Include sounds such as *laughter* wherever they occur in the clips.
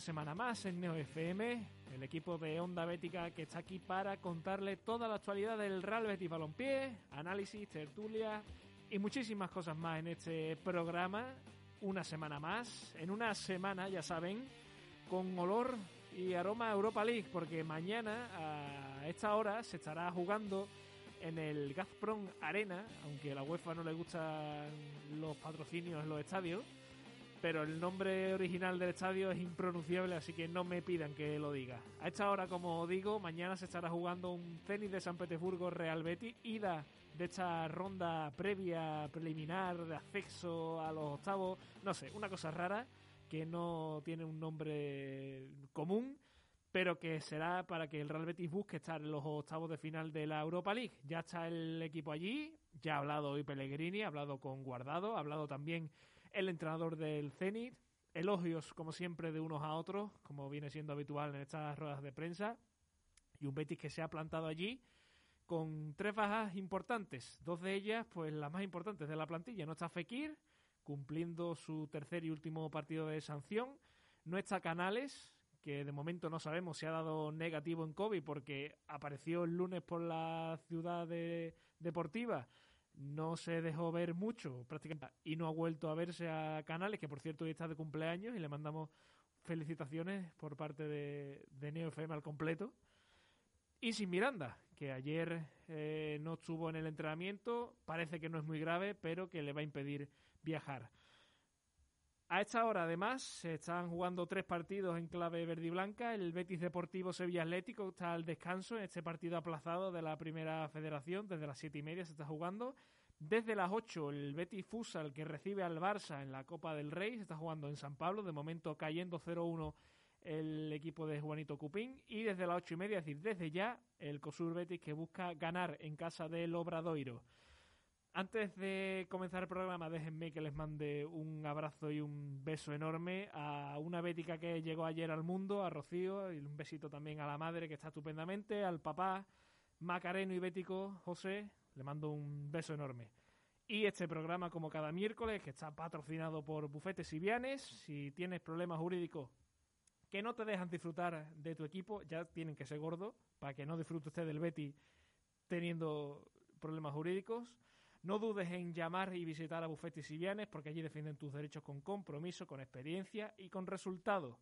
una semana más en Neo FM, el equipo de Onda Bética que está aquí para contarle toda la actualidad del Real Betis Balompié, análisis, tertulia y muchísimas cosas más en este programa, una semana más, en una semana, ya saben, con olor y aroma Europa League, porque mañana a esta hora se estará jugando en el Gazprom Arena, aunque a la UEFA no le gustan los patrocinios en los estadios, pero el nombre original del estadio es impronunciable, así que no me pidan que lo diga. A esta hora, como digo, mañana se estará jugando un tenis de San Petersburgo Real Betis, ida de esta ronda previa, preliminar, de acceso a los octavos, no sé, una cosa rara que no tiene un nombre común pero que será para que el Real Betis busque estar en los octavos de final de la Europa League. Ya está el equipo allí, ya ha hablado hoy Pellegrini, ha hablado con Guardado, ha hablado también el entrenador del Zenit. Elogios, como siempre, de unos a otros, como viene siendo habitual en estas ruedas de prensa. Y un Betis que se ha plantado allí con tres bajas importantes. Dos de ellas, pues las más importantes de la plantilla. No está Fekir, cumpliendo su tercer y último partido de sanción. No está Canales, que de momento no sabemos si ha dado negativo en COVID porque apareció el lunes por la ciudad deportiva, no se dejó ver mucho prácticamente y no ha vuelto a verse a Canales, que por cierto hoy está de cumpleaños y le mandamos felicitaciones por parte de, de Neo FM al completo. Y sin Miranda, que ayer eh, no estuvo en el entrenamiento, parece que no es muy grave, pero que le va a impedir viajar. A esta hora, además, se están jugando tres partidos en clave verde y blanca. El Betis Deportivo Sevilla Atlético está al descanso en este partido aplazado de la Primera Federación. Desde las siete y media se está jugando. Desde las ocho, el Betis Futsal, que recibe al Barça en la Copa del Rey, se está jugando en San Pablo. De momento cayendo 0-1 el equipo de Juanito Cupín. Y desde las ocho y media, es decir, desde ya, el COSUR Betis que busca ganar en casa del Obradoiro. Antes de comenzar el programa, déjenme que les mande un abrazo y un beso enorme a una bética que llegó ayer al mundo, a Rocío, y un besito también a la madre que está estupendamente, al papá Macareno y bético José, le mando un beso enorme. Y este programa, como cada miércoles, que está patrocinado por Bufetes y Vianes, si tienes problemas jurídicos que no te dejan disfrutar de tu equipo, ya tienen que ser gordos para que no disfrute usted del Betty teniendo problemas jurídicos. No dudes en llamar y visitar a Bufetes y Vianes porque allí defienden tus derechos con compromiso, con experiencia y con resultados.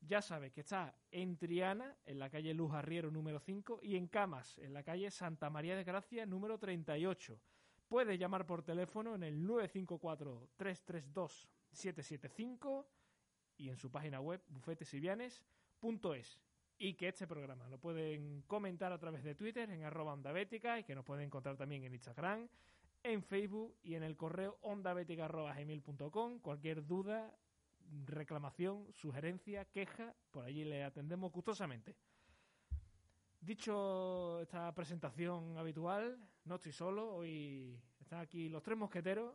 Ya sabes que está en Triana, en la calle Luz Arriero número 5, y en Camas, en la calle Santa María de Gracia número 38. Puedes llamar por teléfono en el 954-332-775 y en su página web bufetesyvianes.es. Y que este programa lo pueden comentar a través de Twitter en arroba onda bética y que nos pueden encontrar también en Instagram en Facebook y en el correo ondabetica.gmail.com. Cualquier duda, reclamación, sugerencia, queja, por allí le atendemos gustosamente. Dicho esta presentación habitual, no estoy solo, hoy están aquí los tres mosqueteros.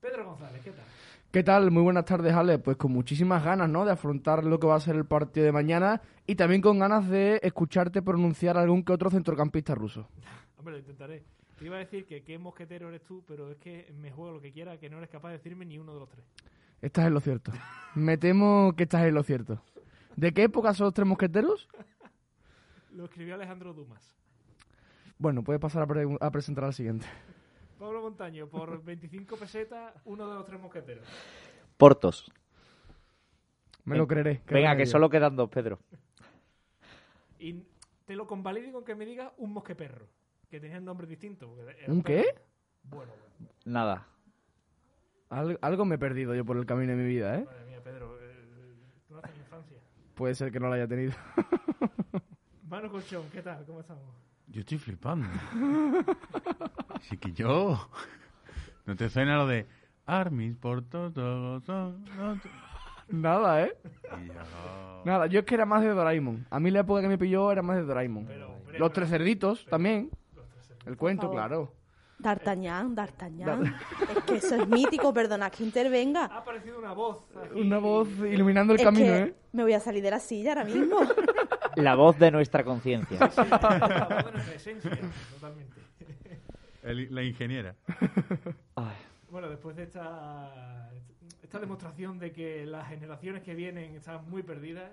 Pedro González, ¿qué tal? ¿Qué tal? Muy buenas tardes, Ale. Pues con muchísimas ganas, ¿no? De afrontar lo que va a ser el partido de mañana y también con ganas de escucharte pronunciar algún que otro centrocampista ruso. *laughs* Hombre, lo intentaré. Te iba a decir que qué mosquetero eres tú, pero es que me juego lo que quiera, que no eres capaz de decirme ni uno de los tres. Estás en lo cierto. Me temo que estás en lo cierto. ¿De qué época son los tres mosqueteros? *laughs* lo escribió Alejandro Dumas. Bueno, puedes pasar a, presentar al siguiente. Pablo Montaño, por *laughs* 25 pesetas, uno de los tres mosqueteros. Portos. Me lo creeré. Venga, que solo quedan dos, Pedro. Y te lo convalido con que me diga un mosqueperro que tenían nombres distintos. ¿Un qué? Bueno, Nada. algo me he perdido yo por el camino de mi vida, ¿eh? Madre mía, Pedro, eh, tú no infancia. Puede ser que no la haya tenido. *laughs* Mano Colchón, ¿qué tal? ¿Cómo estamos? Yo estoy flipando. *laughs* Así que yo... ¿No te suena lo de Armis por todo? Nada, ¿eh? Nada, yo es que era más de Doraemon. A mí la época que me pilló era más de Doraemon. Los tres cerditos también. El cuento, claro. D'Artagnan, D'Artagnan. es que eso es mítico, perdona que intervenga. Ha aparecido una voz. Una voz iluminando el camino, ¿eh? Me voy a salir de la silla ahora mismo. *laughs* La voz de nuestra conciencia. *laughs* la voz de nuestra esencia, totalmente. la ingeniera. Bueno, después de esta, esta demostración de que las generaciones que vienen están muy perdidas.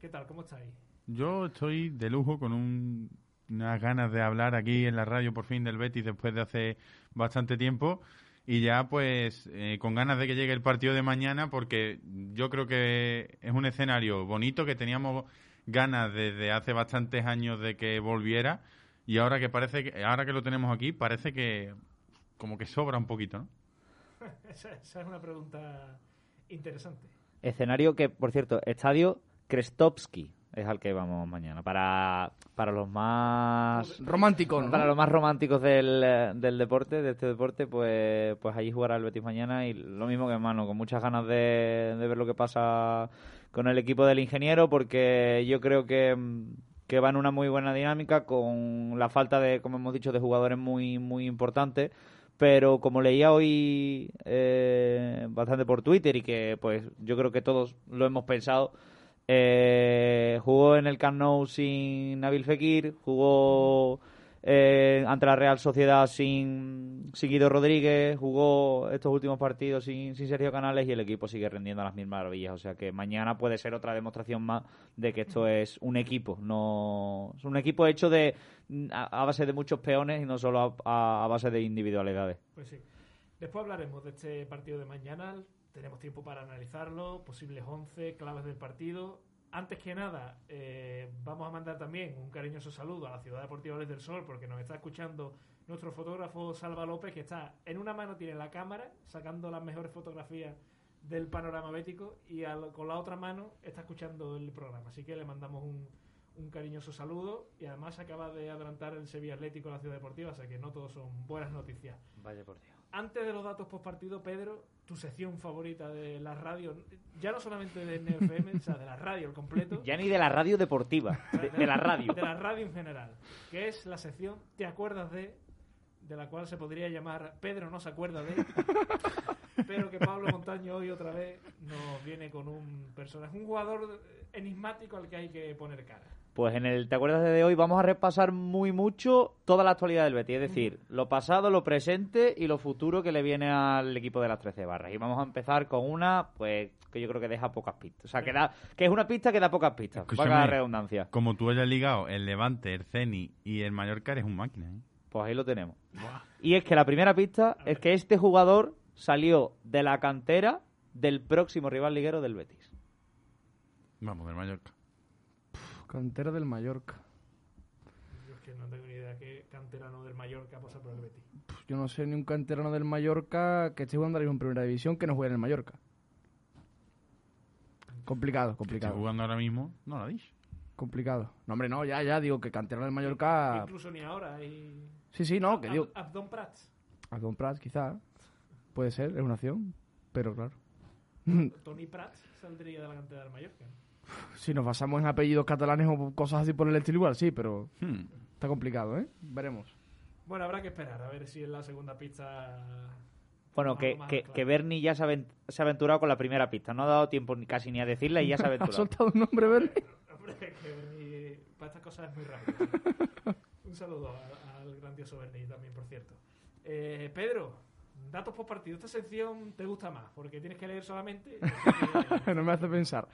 ¿Qué tal? ¿Cómo estáis? Yo estoy de lujo con un, unas ganas de hablar aquí en la radio por fin del Betis después de hace bastante tiempo y ya pues eh, con ganas de que llegue el partido de mañana porque yo creo que es un escenario bonito que teníamos ganas desde hace bastantes años de que volviera y ahora que parece que ahora que lo tenemos aquí parece que como que sobra un poquito, ¿no? *laughs* esa, esa es una pregunta interesante. Escenario que, por cierto, estadio Krestovsky es al que vamos mañana. Para, para los más románticos, ¿no? Para los más románticos del, del deporte, de este deporte, pues, pues allí jugará el Betis mañana y lo mismo que mano, con muchas ganas de, de ver lo que pasa con el equipo del ingeniero, porque yo creo que, que va en una muy buena dinámica, con la falta de, como hemos dicho, de jugadores muy, muy importantes pero como leía hoy eh, bastante por Twitter y que pues yo creo que todos lo hemos pensado, eh, jugó en el Camp sin Nabil Fekir, jugó eh, ante la Real Sociedad sin, sin, Guido Rodríguez, jugó estos últimos partidos sin, Sergio Canales y el equipo sigue rendiendo a las mismas maravillas. O sea que mañana puede ser otra demostración más de que esto es un equipo, no es un equipo hecho de a, a base de muchos peones y no solo a, a, base de individualidades. Pues sí. Después hablaremos de este partido de mañana. Tenemos tiempo para analizarlo, posibles 11, claves del partido antes que nada, eh, vamos a mandar también un cariñoso saludo a la Ciudad Deportiva Les del Sol, porque nos está escuchando nuestro fotógrafo Salva López, que está en una mano tiene la cámara, sacando las mejores fotografías del panorama bético, y al, con la otra mano está escuchando el programa. Así que le mandamos un, cariñoso saludo, y además acaba de adelantar el Sevilla Atlético a la Ciudad Deportiva, o sea que no todos son buenas noticias. Vaya por Dios. Antes de los datos post partido, Pedro, tu sección favorita de la radio, ya no solamente de NFM, o sea, de la radio el completo. Ya ni de la radio deportiva, de, de, la radio. De la radio en general, que es la sección ¿Te acuerdas de? De la cual se podría llamar Pedro no se acuerda de, pero que Pablo Montaño hoy otra vez nos viene con un personaje, un jugador enigmático al que hay que poner cara. Pues en el ¿Te acuerdas de hoy? Vamos a repasar muy mucho toda la actualidad del Betis, es decir, lo pasado, lo presente y lo futuro que le viene al equipo de las 13 barras. Y vamos a empezar con una, pues, que yo creo que deja pocas pistas. O sea, que, da, que es una pista que da pocas pistas. Escúchame, Vaga la redundancia. Como tú hayas ligado el Levante, el Ceni y el Mallorca, eres un máquina, ¿eh? Pues ahí lo tenemos. Y es que la primera pista es que este jugador salió de la cantera del próximo rival liguero del Betis. Vamos, del Mallorca. Cantera del Mallorca. Yo es que no tengo ni idea qué canterano del Mallorca pasa por el Betis. Yo no sé ni un canterano del Mallorca que esté jugando ahora mismo en primera división que no juegue en el Mallorca. Complicado, complicado. Que jugando ahora mismo, no lo dicho. Complicado. No, hombre, no, ya, ya, digo que canterano del Mallorca. Incluso ni ahora. Hay... Sí, sí, no, que Ab digo. Abdón Prats. Abdón Prats, quizá. Puede ser, es una opción. Pero claro. Tony Prats saldría de la cantera del Mallorca. Si nos basamos en apellidos catalanes o cosas así por el estilo, igual sí, pero Hmm. está complicado, ¿eh? Veremos. Bueno, habrá que esperar a ver si en la segunda pista. Bueno, Más- que, más que, claro. que Bernie ya se ha, avent- se ha aventurado con la primera pista. No ha dado tiempo ni, casi ni a decirla y ya se ha *laughs* ¿Ha aventurado. soltado un nombre, Bernie? *laughs* Hombre, que Berni para estas cosas es muy rápido. *laughs* Un saludo al grandioso Berni también, por cierto. Eh, Pedro, datos por partido. Esta sección te gusta más porque tienes que leer solamente. *laughs* que- no me hace pensar.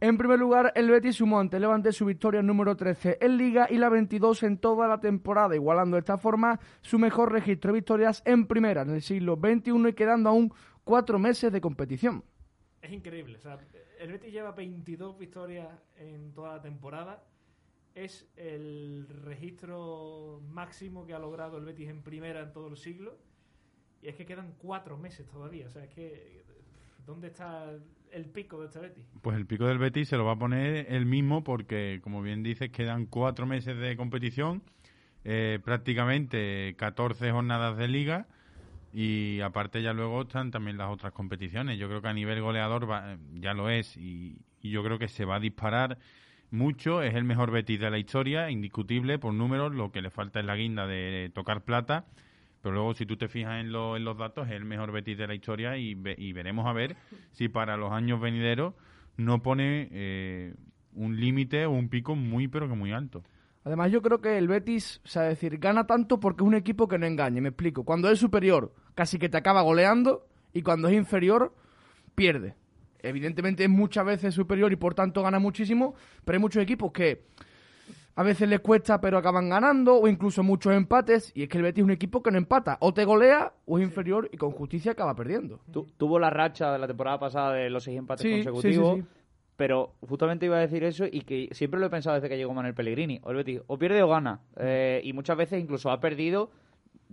En primer lugar, el Betis sumó ante Levante su victoria número 13 en Liga y la 22 en toda la temporada, igualando de esta forma su mejor registro de victorias en primera en el siglo XXI y quedando aún cuatro meses de competición. Es increíble. O sea, el Betis lleva 22 victorias en toda la temporada. Es el registro máximo que ha logrado el Betis en primera en todo el siglo. Y es que quedan cuatro meses todavía. O sea, es que. ¿Dónde está el pico de este Betis? Pues el pico del Betis se lo va a poner él mismo porque, como bien dices, quedan cuatro meses de competición, eh, prácticamente 14 jornadas de liga y aparte ya luego están también las otras competiciones. Yo creo que a nivel goleador va- ya lo es y yo creo que se va a disparar mucho. Es el mejor Betis de la historia, indiscutible por números. Lo que le falta es la guinda de tocar plata. Pero luego, si tú te fijas en, lo- en los datos, es el mejor Betis de la historia y, ve- y veremos a ver *laughs* si para los años venideros no pone eh, un límite o un pico muy, pero que muy alto. Además, yo creo que el Betis, o sea, decir, gana tanto porque es un equipo que no engaña. Me explico. Cuando es superior, casi que te acaba goleando. Y cuando es inferior, pierde. Evidentemente es muchas veces superior y por tanto gana muchísimo, pero hay muchos equipos que a veces les cuesta pero acaban ganando o incluso muchos empates y es que el Betis es un equipo que no empata, o te golea o es inferior y con justicia acaba perdiendo. Tu- tuvo la racha de la temporada pasada de los seis empates Sí, sí, sí, consecutivos. sí. Pero justamente iba a decir eso y que siempre lo he pensado desde que llegó Manuel Pellegrini. O el Betis o pierde o gana. Eh, y muchas veces incluso ha perdido,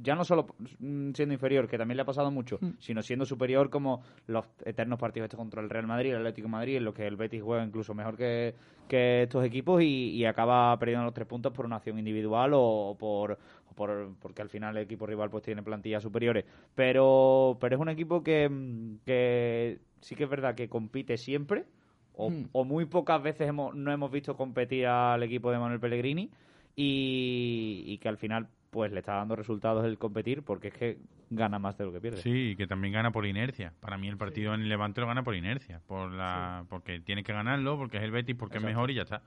ya no solo mm, siendo inferior, que también le ha pasado mucho, sino siendo superior como los eternos partidos estos contra el Real Madrid, el Atlético de Madrid, en los que el Betis juega incluso mejor que, que estos equipos y, y acaba perdiendo los tres puntos por una acción individual o por, o por porque al final el equipo rival pues tiene plantillas superiores. Pero, pero es un equipo que, mm, que sí que es verdad que compite siempre o, o muy pocas veces hemos, no hemos visto competir al equipo de Manuel Pellegrini y, y que al final pues le está dando resultados el competir porque es que gana más de lo que pierde. Sí, y que también gana por inercia. Para mí el partido en el Levante lo gana por inercia, por la porque tiene que ganarlo, porque es el Betis, porque es mejor y ya está.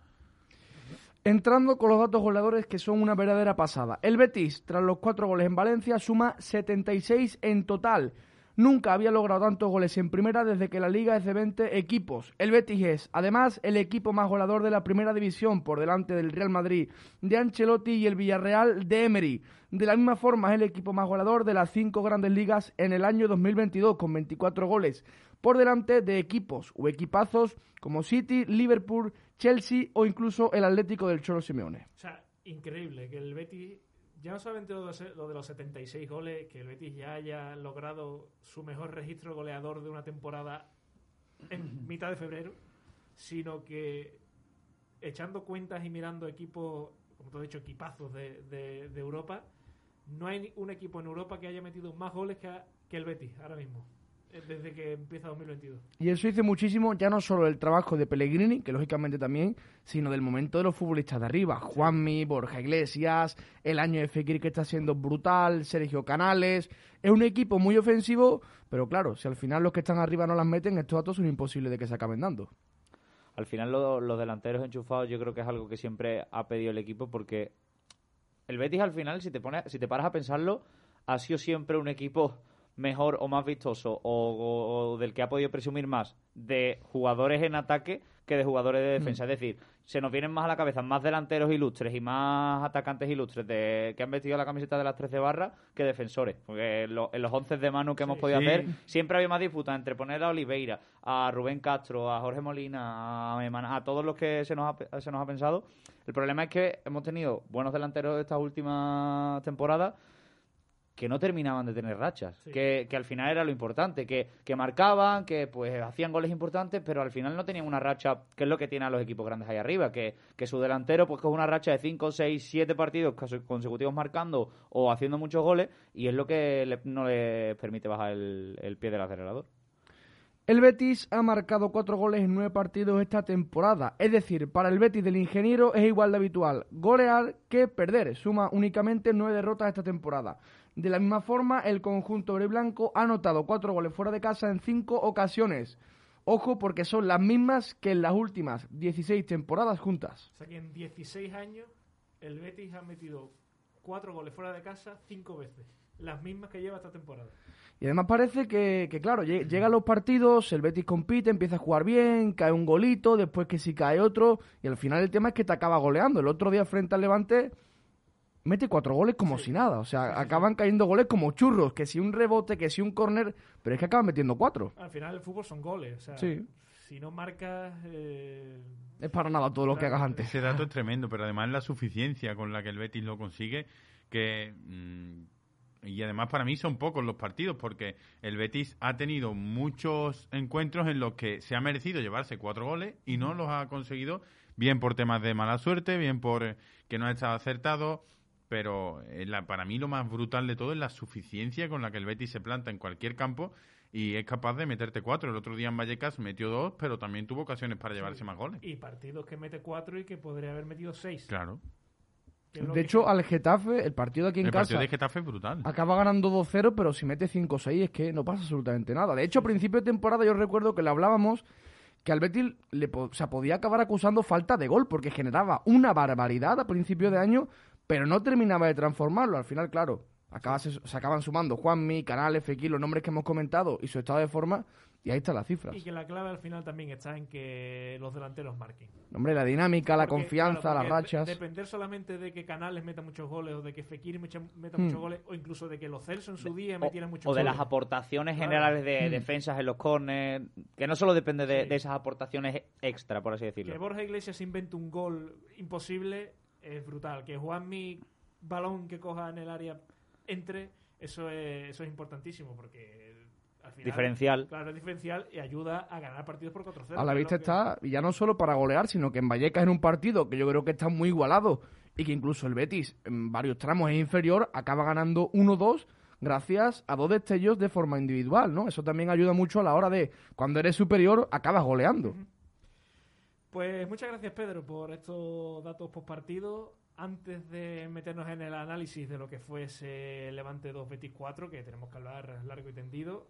Entrando con los datos goleadores que son una verdadera pasada. El Betis, tras los cuatro goles en Valencia, suma 76 en total. Nunca había logrado tantos goles en primera desde que la liga es de 20 equipos. El Betis es, además, el equipo más goleador de la primera división, por delante del Real Madrid, de Ancelotti y el Villarreal de Emery. De la misma forma, es el equipo más goleador de las cinco grandes ligas en el año 2022, con 24 goles, por delante de equipos o equipazos como City, Liverpool, Chelsea o incluso el Atlético del Cholo Simeone. O sea, increíble que el Betis, ya no solamente lo de, lo de los 76 goles, que el Betis ya haya logrado su mejor registro goleador de una temporada en mitad de febrero, sino que echando cuentas y mirando equipos, como te he dicho, equipazos de, de- de Europa, no hay un equipo en Europa que haya metido más goles que, que el Betis ahora mismo, desde que empieza 2022. Y eso dice muchísimo ya no solo del trabajo de Pellegrini, que lógicamente también, sino del momento de los futbolistas de arriba. Juanmi, Borja Iglesias, el año de Fekir que está siendo brutal, Sergio Canales. Es un equipo muy ofensivo, pero claro, si al final los que están arriba no las meten, estos datos son imposibles de que se acaben dando. Al final lo- los delanteros enchufados yo creo que es algo que siempre ha pedido el equipo porque el Betis al final, si te pones, si te paras a pensarlo, ha sido siempre un equipo mejor o más vistoso o, del que ha podido presumir más de jugadores en ataque que de jugadores de defensa. Es decir, se nos vienen más a la cabeza más delanteros ilustres y más atacantes ilustres de, que han vestido la camiseta de las 13 barras que defensores. Porque en, lo- en los 11 de mano que hemos podido Sí. hacer siempre había más disputa entre poner a Oliveira, a Rubén Castro, a Jorge Molina, a, Eman- a todos los que se nos, ha, se nos ha pensado. El problema es que hemos tenido buenos delanteros estas últimas temporadas que no terminaban de tener rachas, Sí. que, que al final era lo importante, que, que marcaban, que pues hacían goles importantes, pero al final no tenían una racha, que es lo que tienen a los equipos grandes ahí arriba, que, que su delantero pues coge una racha de 5, 6, 7 partidos consecutivos marcando o haciendo muchos goles y es lo que le- no le permite bajar el, el pie del acelerador. El Betis ha marcado cuatro goles en nueve partidos esta temporada. Es decir, para el Betis del ingeniero es igual de habitual golear que perder. Suma únicamente nueve derrotas esta temporada. De la misma forma, el conjunto blanco ha anotado cuatro goles fuera de casa en cinco ocasiones. Ojo porque son las mismas que en las últimas 16 temporadas juntas. O sea que en 16 años el Betis ha metido cuatro goles fuera de casa cinco veces. Las mismas que lleva esta temporada. Y además parece que, que, claro, lle- llegan los partidos, el Betis compite, empieza a jugar bien, cae un golito, después que sí cae otro, y al final el tema es que te acaba goleando. El otro día frente al Levante mete cuatro goles como si nada, o sea, acaban cayendo goles como churros, que si un rebote, que si un córner, pero es que acaban metiendo cuatro. Al final el fútbol son goles. O sea, Sí. si no marcas... eh, Es para nada todo lo que hagas antes. Ese dato es *laughs* tremendo, pero además la suficiencia con la que el Betis lo consigue, que mm, y además para mí son pocos los partidos, porque el Betis ha tenido muchos encuentros en los que se ha merecido llevarse cuatro goles y no los ha conseguido, bien por temas de mala suerte, bien por eh, que no ha estado acertado, pero eh, la- para mí lo más brutal de todo es la suficiencia con la que el Betis se planta en cualquier campo y es capaz de meterte cuatro. El otro día en Vallecas metió dos, pero también tuvo ocasiones para llevarse más goles. y partidos que mete cuatro y que podría haber metido seis. Claro. De que- hecho, al Getafe, el partido aquí en el casa, partido de Getafe es brutal. acaba ganando 2-0, pero si mete 5-6 es que no pasa absolutamente nada. De hecho, a principio de temporada yo recuerdo que le hablábamos que al Betis le po- o sea, podía acabar acusando falta de gol porque generaba una barbaridad a principio de año, pero no terminaba de transformarlo. Al final, claro, Acaba, se, se acaban sumando Juanmi, Canales, Fekir, los nombres que hemos comentado y su estado de forma, y ahí están las cifras. Y que la clave al final también está en que los delanteros marquen. Hombre, la dinámica, la confianza, claro, las rachas. de- Depender solamente de que Canales meta muchos goles o de que Fekir meta Hmm. muchos goles o incluso de que los Celso en su día O, metieran muchos o de goles. las aportaciones Claro. generales de Mm. defensas en los corners, que no solo depende de, Sí. de esas aportaciones extra, por así decirlo. Que Borja Iglesias invente un gol imposible es brutal. Que Juanmi, balón que coja en el área, entre, eso es, eso es importantísimo porque al final... Diferencial. Claro, es diferencial y ayuda a ganar partidos por 4-0. A la vista que- está, y ya no solo para golear, sino que en Vallecas en un partido que yo creo que está muy igualado y que incluso el Betis en varios tramos es inferior, acaba ganando 1-2 gracias a dos destellos de forma individual, ¿no? Eso también ayuda mucho a la hora de, cuando eres superior, acabas goleando. Pues muchas gracias, Pedro, por estos datos post partido. Antes de meternos en el análisis de lo que fue ese Levante 2 Betis 4, que tenemos que hablar largo y tendido,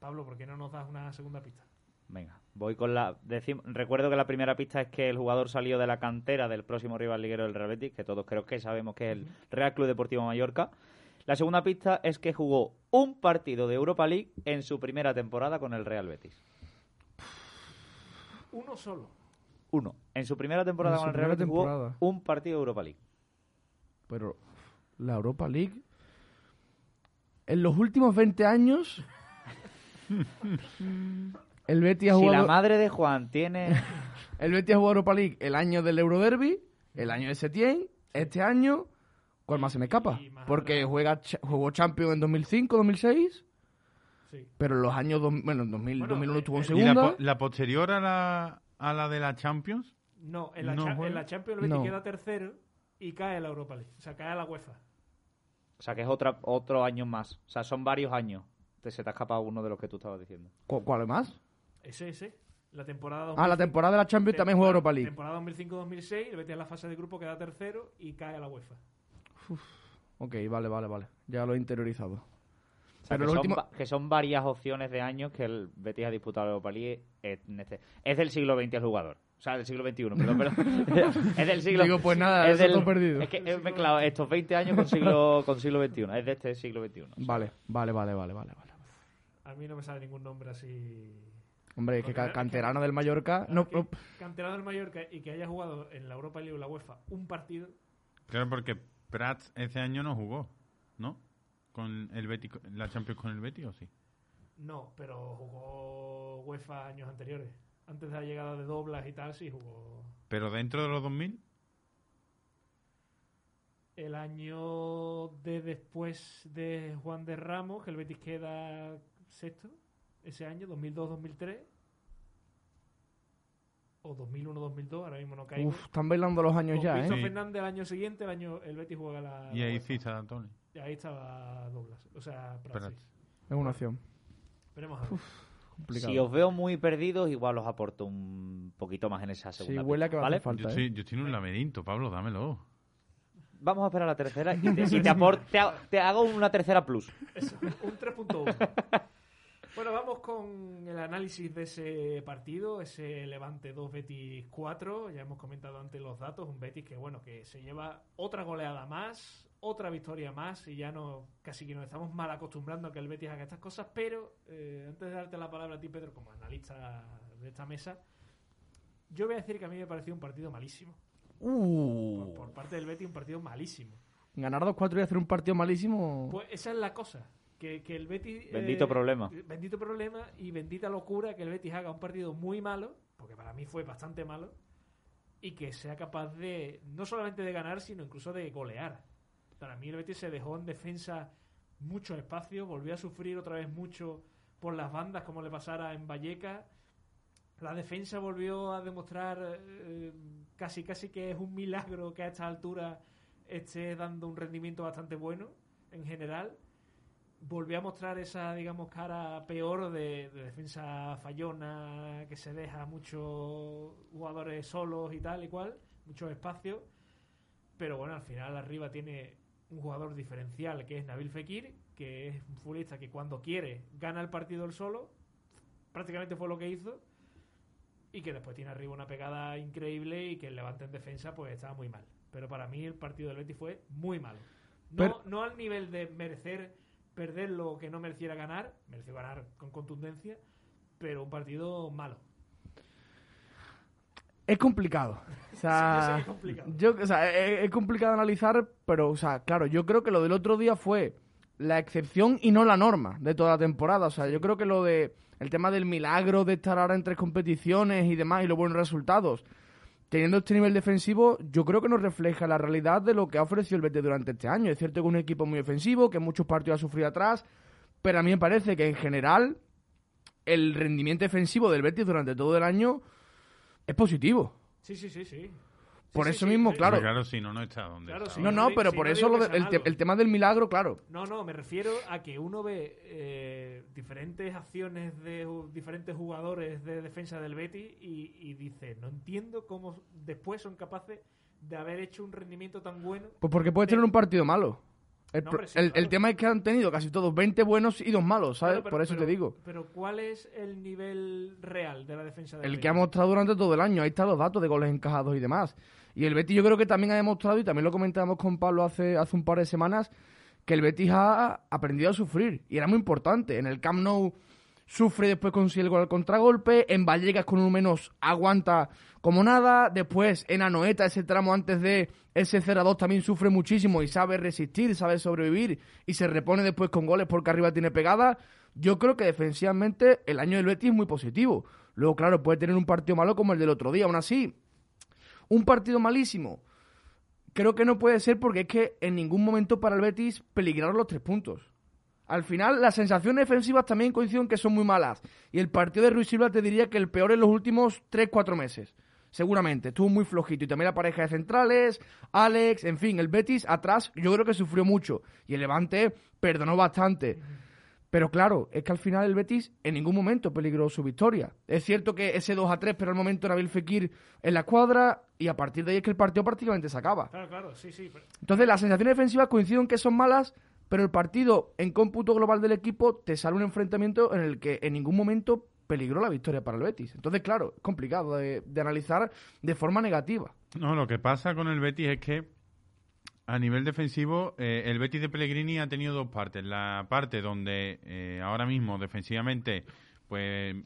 Pablo, ¿por qué no nos das una segunda pista? Venga, voy con la. decim- Recuerdo que la primera pista es que el jugador salió de la cantera del próximo rival liguero del Real Betis, que todos creo que sabemos que es el Real Club Deportivo Mallorca. La segunda pista es que jugó un partido de Europa League en su primera temporada con el Real Betis. Uno solo. Uno. En su primera temporada con el Real Betis jugó un partido de Europa League. Pero la Europa League, en los últimos 20 años, el Betis ha Si jugado... la madre de Juan tiene. *laughs* El Betis ha jugado Europa League el año del Euroderby, el año de Setién, este año, ¿cuál más se me escapa? Porque juega, jugó Champions en 2005, 2006, Sí. pero en los años, dos- bueno, en 2000, Bueno, 2001 eh, estuvo en eh, ¿Y la, segunda. po- la posterior a la, a la de la Champions? No, en la, No cha- juega. en la Champions el Betis No. queda tercero y cae a la Europa League. O sea, cae a la UEFA. O sea, que es otra, otro año más. O sea, son varios años. Te- Se te ha escapado uno de los que tú estabas diciendo. ¿Cu- ¿Cuál más? Ese, ese. La temporada Ah, la temporada de la Champions también juega Europa League. Temporada 2005-2006, el Betis en la fase de grupo queda tercero y cae a la UEFA. Ok, vale, vale, vale. Ya lo he interiorizado. O sea, Pero que, son, que varias opciones de años que el Betis ha disputado la Europa League en este. Es del siglo XX el jugador. O sea, del siglo XXI, perdón, perdón. *laughs* es del siglo... Digo, pues nada, es del- todo perdido. Es que he mezclado estos 20 años con siglo, con siglo XXI. Es de este siglo XXI. o sea, Vale, vale, vale, vale, vale. vale. A mí no me sale ningún nombre así. Hombre, es que canterano del Mallorca... No, no, Canterano del Mallorca y que haya jugado en la Europa League o la UEFA un partido. Claro, porque Prats ese año no jugó, ¿no? Con el Betis, la Champions con el Betis, ¿o sí? No, pero jugó UEFA años anteriores. Antes de la llegada de Doblas y tal, sí jugó. Pero dentro de los 2000, El año de después de Juan de Ramos, que el Betis queda sexto, ese año, 2002-2003. O 2001-2002, ahora mismo no caigo. uf, están bailando los años ya, Víctor ¿eh? Sí. Fernández el año siguiente, el año el Betis juega la. y ahí sí Tony. Y ahí estaba Douglas. O sea. Es una opción. Veremos a ver. Complicado. Si os veo muy perdidos, igual os aporto un poquito más en esa Sí, segunda. huele a pista, que va a ¿vale? hacer falta, Yo ¿eh? estoy, yo estoy en un laberinto, Pablo, dámelo. Vamos a esperar a la tercera y *laughs* te, y te apor- te ha- te hago una tercera plus. Eso, un 3.1. *laughs* bueno, vamos con el análisis de ese partido, ese Levante 2 Betis 4. Ya hemos comentado antes los datos, un Betis que bueno, que se lleva otra goleada más, otra victoria más y ya no casi que nos estamos mal acostumbrando a que el Betis haga estas cosas, pero eh, antes de darte la palabra a ti Pedro como analista de esta mesa, yo voy a decir que a mí me pareció un partido malísimo. Por, Uh, por parte del Betis un partido malísimo. ganar 2-4 y hacer un partido malísimo... Pues esa es la cosa. Que, que el Betis. Bendito problema. Bendito problema y bendita locura que el Betis haga un partido muy malo, porque para mí fue bastante malo, y que sea capaz de. No solamente de ganar, sino incluso de golear. Para mí el Betis se dejó en defensa mucho espacio, volvió a sufrir otra vez mucho por las bandas, como le pasara en Vallecas. La defensa volvió a demostrar eh, casi casi que es un milagro que a esta altura esté dando un rendimiento bastante bueno en general. Volvió a mostrar esa, digamos, cara peor de, de defensa fallona, que se deja muchos jugadores solos y tal y cual, muchos espacios. Pero bueno, al final arriba tiene un jugador diferencial que es Nabil Fekir, que es un futbolista que cuando quiere gana el partido él solo. Prácticamente fue lo que hizo. Y que después tiene arriba una pegada increíble y que el levante en defensa pues estaba muy mal. Pero para mí el partido del Betis fue muy malo. No, Pero- no al nivel de merecer perder lo que no mereciera ganar, mereció ganar con contundencia, pero un partido malo. Es complicado. O sea, Sí, complicado. yo- o sea, es, es complicado analizar, pero, o sea, claro, yo creo que lo del otro día fue la excepción y no la norma de toda la temporada. O sea, yo creo que lo de el tema del milagro de estar ahora en tres competiciones y demás y los buenos resultados, teniendo este nivel defensivo, yo creo que nos refleja la realidad de lo que ha ofrecido el Betis durante este año. Es cierto que es un equipo muy ofensivo, que muchos partidos ha sufrido atrás, pero a mí me parece que en general el rendimiento defensivo del Betis durante todo el año es positivo. Sí, sí, sí, sí. Por Sí, eso sí, mismo, sí. claro. Pero claro, si no, no está donde Claro, está. sí. No, no pero por no eso lo de- el, te- el tema del milagro, claro. No, no, me refiero a que uno ve eh, diferentes acciones de diferentes jugadores de defensa del Betis y, y dice, no entiendo cómo después son capaces de haber hecho un rendimiento tan bueno. Pues porque puedes tener un partido malo. El, No, pro- hombre, sí, el- tema es que han tenido casi todos 20 buenos y dos malos, ¿sabes? Claro, pero- Por eso pero- te digo. Pero ¿cuál es el nivel real de la defensa del El Betis? que ha mostrado durante todo el año. Ahí están los datos de goles encajados y demás. Y el Betis yo creo que también ha demostrado, y también lo comentábamos con Pablo hace, hace un par de semanas, que el Betis ha aprendido a sufrir. Y era muy importante. En el Camp Nou sufre, después consigue el gol al contragolpe. En Vallecas con un menos aguanta como nada. Después en Anoeta, ese tramo antes de ese 0-2 también sufre muchísimo y sabe resistir, sabe sobrevivir. Y se repone después con goles porque arriba tiene pegada. Yo creo que defensivamente el año del Betis es muy positivo. Luego, claro, puede tener un partido malo como el del otro día. Aún así, un partido malísimo. Creo que no puede ser porque es que en ningún momento para el Betis peligraron los tres puntos. Al final, las sensaciones defensivas también coinciden que son muy malas. Y el partido de Ruiz Silva te diría que el peor en los últimos 3-4 meses. Seguramente. Estuvo muy flojito. Y también la pareja de centrales, Alex, en fin, el Betis atrás yo creo que sufrió mucho. Y el Levante perdonó bastante. Pero claro, es que al final el Betis en ningún momento peligró su victoria. Es cierto que ese 2 a 3, pero al momento Nabil Fekir en la cuadra y a partir de ahí es que el partido prácticamente se acaba. Claro, claro, sí, sí. pero- Entonces las sensaciones defensivas coinciden que son malas, pero el partido en cómputo global del equipo te sale un enfrentamiento en el que en ningún momento peligró la victoria para el Betis. Entonces, claro, es complicado de, de analizar de forma negativa. No, lo que pasa con el Betis es que a nivel defensivo, eh, el Betis de Pellegrini ha tenido dos partes. La parte donde eh, ahora mismo defensivamente, pues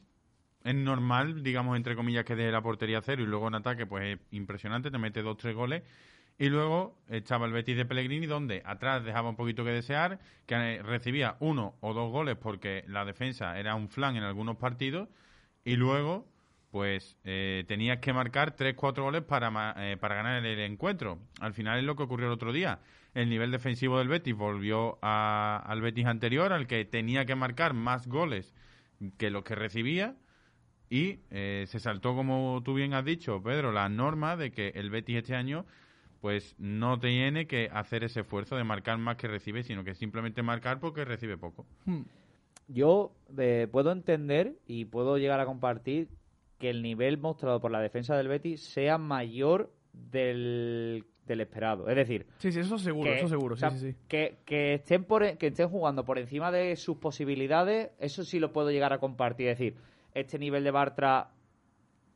es normal, digamos, entre comillas, que deje la portería cero y luego en ataque, pues es impresionante, te mete dos, tres goles. Y luego estaba el Betis de Pellegrini, donde atrás dejaba un poquito que desear, que eh, recibía uno o dos goles porque la defensa era un flan en algunos partidos, y luego pues eh, tenías que marcar 3-4 goles para, eh, para ganar el, encuentro. Al final es lo que ocurrió el otro día. El nivel defensivo del Betis volvió a- al Betis anterior, al que tenía que marcar más goles que los que recibía. Y eh, se saltó, como tú bien has dicho, Pedro, la norma de que el Betis este año pues no tiene que hacer ese esfuerzo de marcar más que recibe, sino que simplemente marcar porque recibe poco. Yo eh, puedo entender y puedo llegar a compartir que el nivel mostrado por la defensa del Betis sea mayor del, del esperado. Es decir, Sí, sí, eso seguro, que, eso seguro, o sea, sí, sí, sí. Que, que estén por, e- que estén jugando por encima de sus posibilidades, eso sí lo puedo llegar a compartir. Es decir, este nivel de Bartra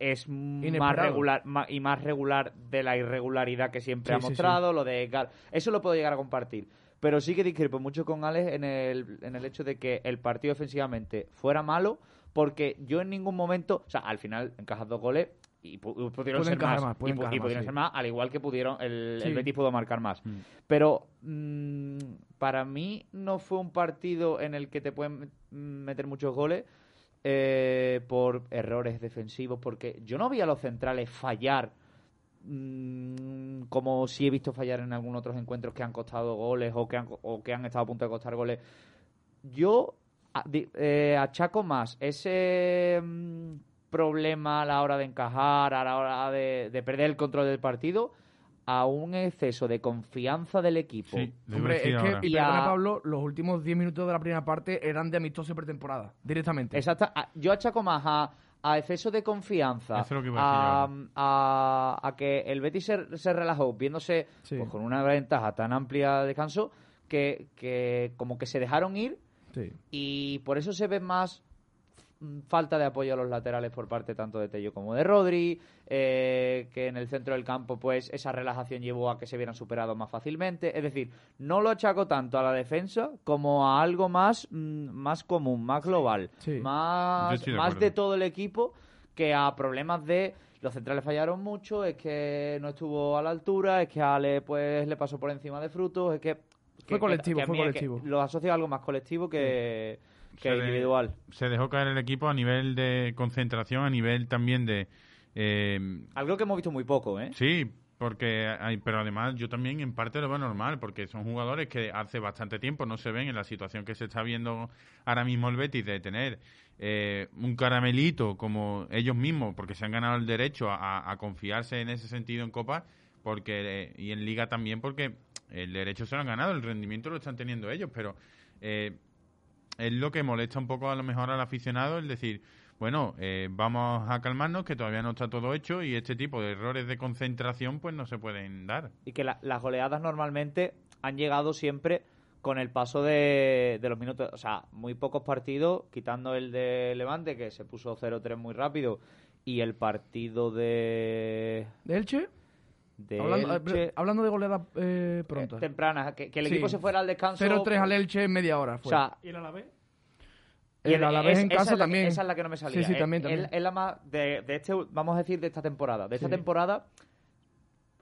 es más regular y más regular de la irregularidad que siempre Sí, ha sí, mostrado, lo de. Eso lo puedo llegar a compartir. Pero sí que discrepo mucho con Alex en el, en el hecho de que el partido ofensivamente fuera malo, porque yo en ningún momento, o sea, al final encajas dos goles y pu- y pudieron Pueden ser más, más, pueden y, pudieron ser más, al igual que pudieron el, el. Betis pudo marcar más. Pero mm, para mí no fue un partido en el que te pueden met- meter muchos goles eh, por errores defensivos, porque yo no vi a los centrales fallar mm, como sí he visto fallar en algunos otros encuentros que han costado goles o que han, o que han estado a punto de costar goles. Yo eh, achaco más ese mm, problema a la hora de encajar, a la hora de perder el control del partido, a un exceso de confianza del equipo. Sí, Hombre, es que, y perdona a- Pablo, los últimos 10 minutos de la primera parte eran de amistoso pretemporada, directamente. Exacto. Yo achaco más a, a exceso de confianza, Eso es lo que iba a a, a- a que el Betis se, se relajó viéndose Sí. pues, con una ventaja tan amplia de descanso que, que como que se dejaron ir Sí. y por eso se ve más falta de apoyo a los laterales por parte tanto de Tello como de Rodri, eh, que en el centro del campo pues esa relajación llevó a que se vieran superados más fácilmente. Es decir, no lo achaco tanto a la defensa como a algo más, mm, más común, más global, Sí. Más, de más de todo el equipo que a problemas de los centrales fallaron mucho, es que no estuvo a la altura, es que a Ale pues le pasó por encima de frutos, es que... que- colectivo, que fue mí es que colectivo. Lo asocio a algo más colectivo que, que Se de- individual. Se dejó caer el equipo a nivel de concentración, a nivel también de... eh, Algo que hemos visto muy poco, ¿eh? Sí, porque hay, pero además yo también en parte lo veo normal, porque son jugadores que hace bastante tiempo no se ven en la situación que se está viendo ahora mismo el Betis de tener eh, un caramelito como ellos mismos, porque se han ganado el derecho a, a confiarse en ese sentido en Copa, porque eh, y en Liga también, porque el derecho se lo han ganado, el rendimiento lo están teniendo ellos, pero eh, es lo que molesta un poco a lo mejor al aficionado, el decir, bueno, eh, vamos a calmarnos, que todavía no está todo hecho y este tipo de errores de concentración pues no se pueden dar. Y que la- las goleadas normalmente han llegado siempre con el paso de, de los minutos. O sea, muy pocos partidos, quitando el de Levante, que se puso 0-3 muy rápido, y el partido de, ¿De Elche? De hablando, Elche, eh, hablando de goleadas eh, pronto. eh, temprana, que, que el Sí. equipo se fuera al descanso. 0-3 al Elche en media hora. O Fue. sea, ¿Y el Alavés? y el Alavés en casa es la que- también. esa es la que no me salía. Sí, sí, también, es- también. Es, la más de, de este, vamos a decir, de esta temporada. De esta Sí. temporada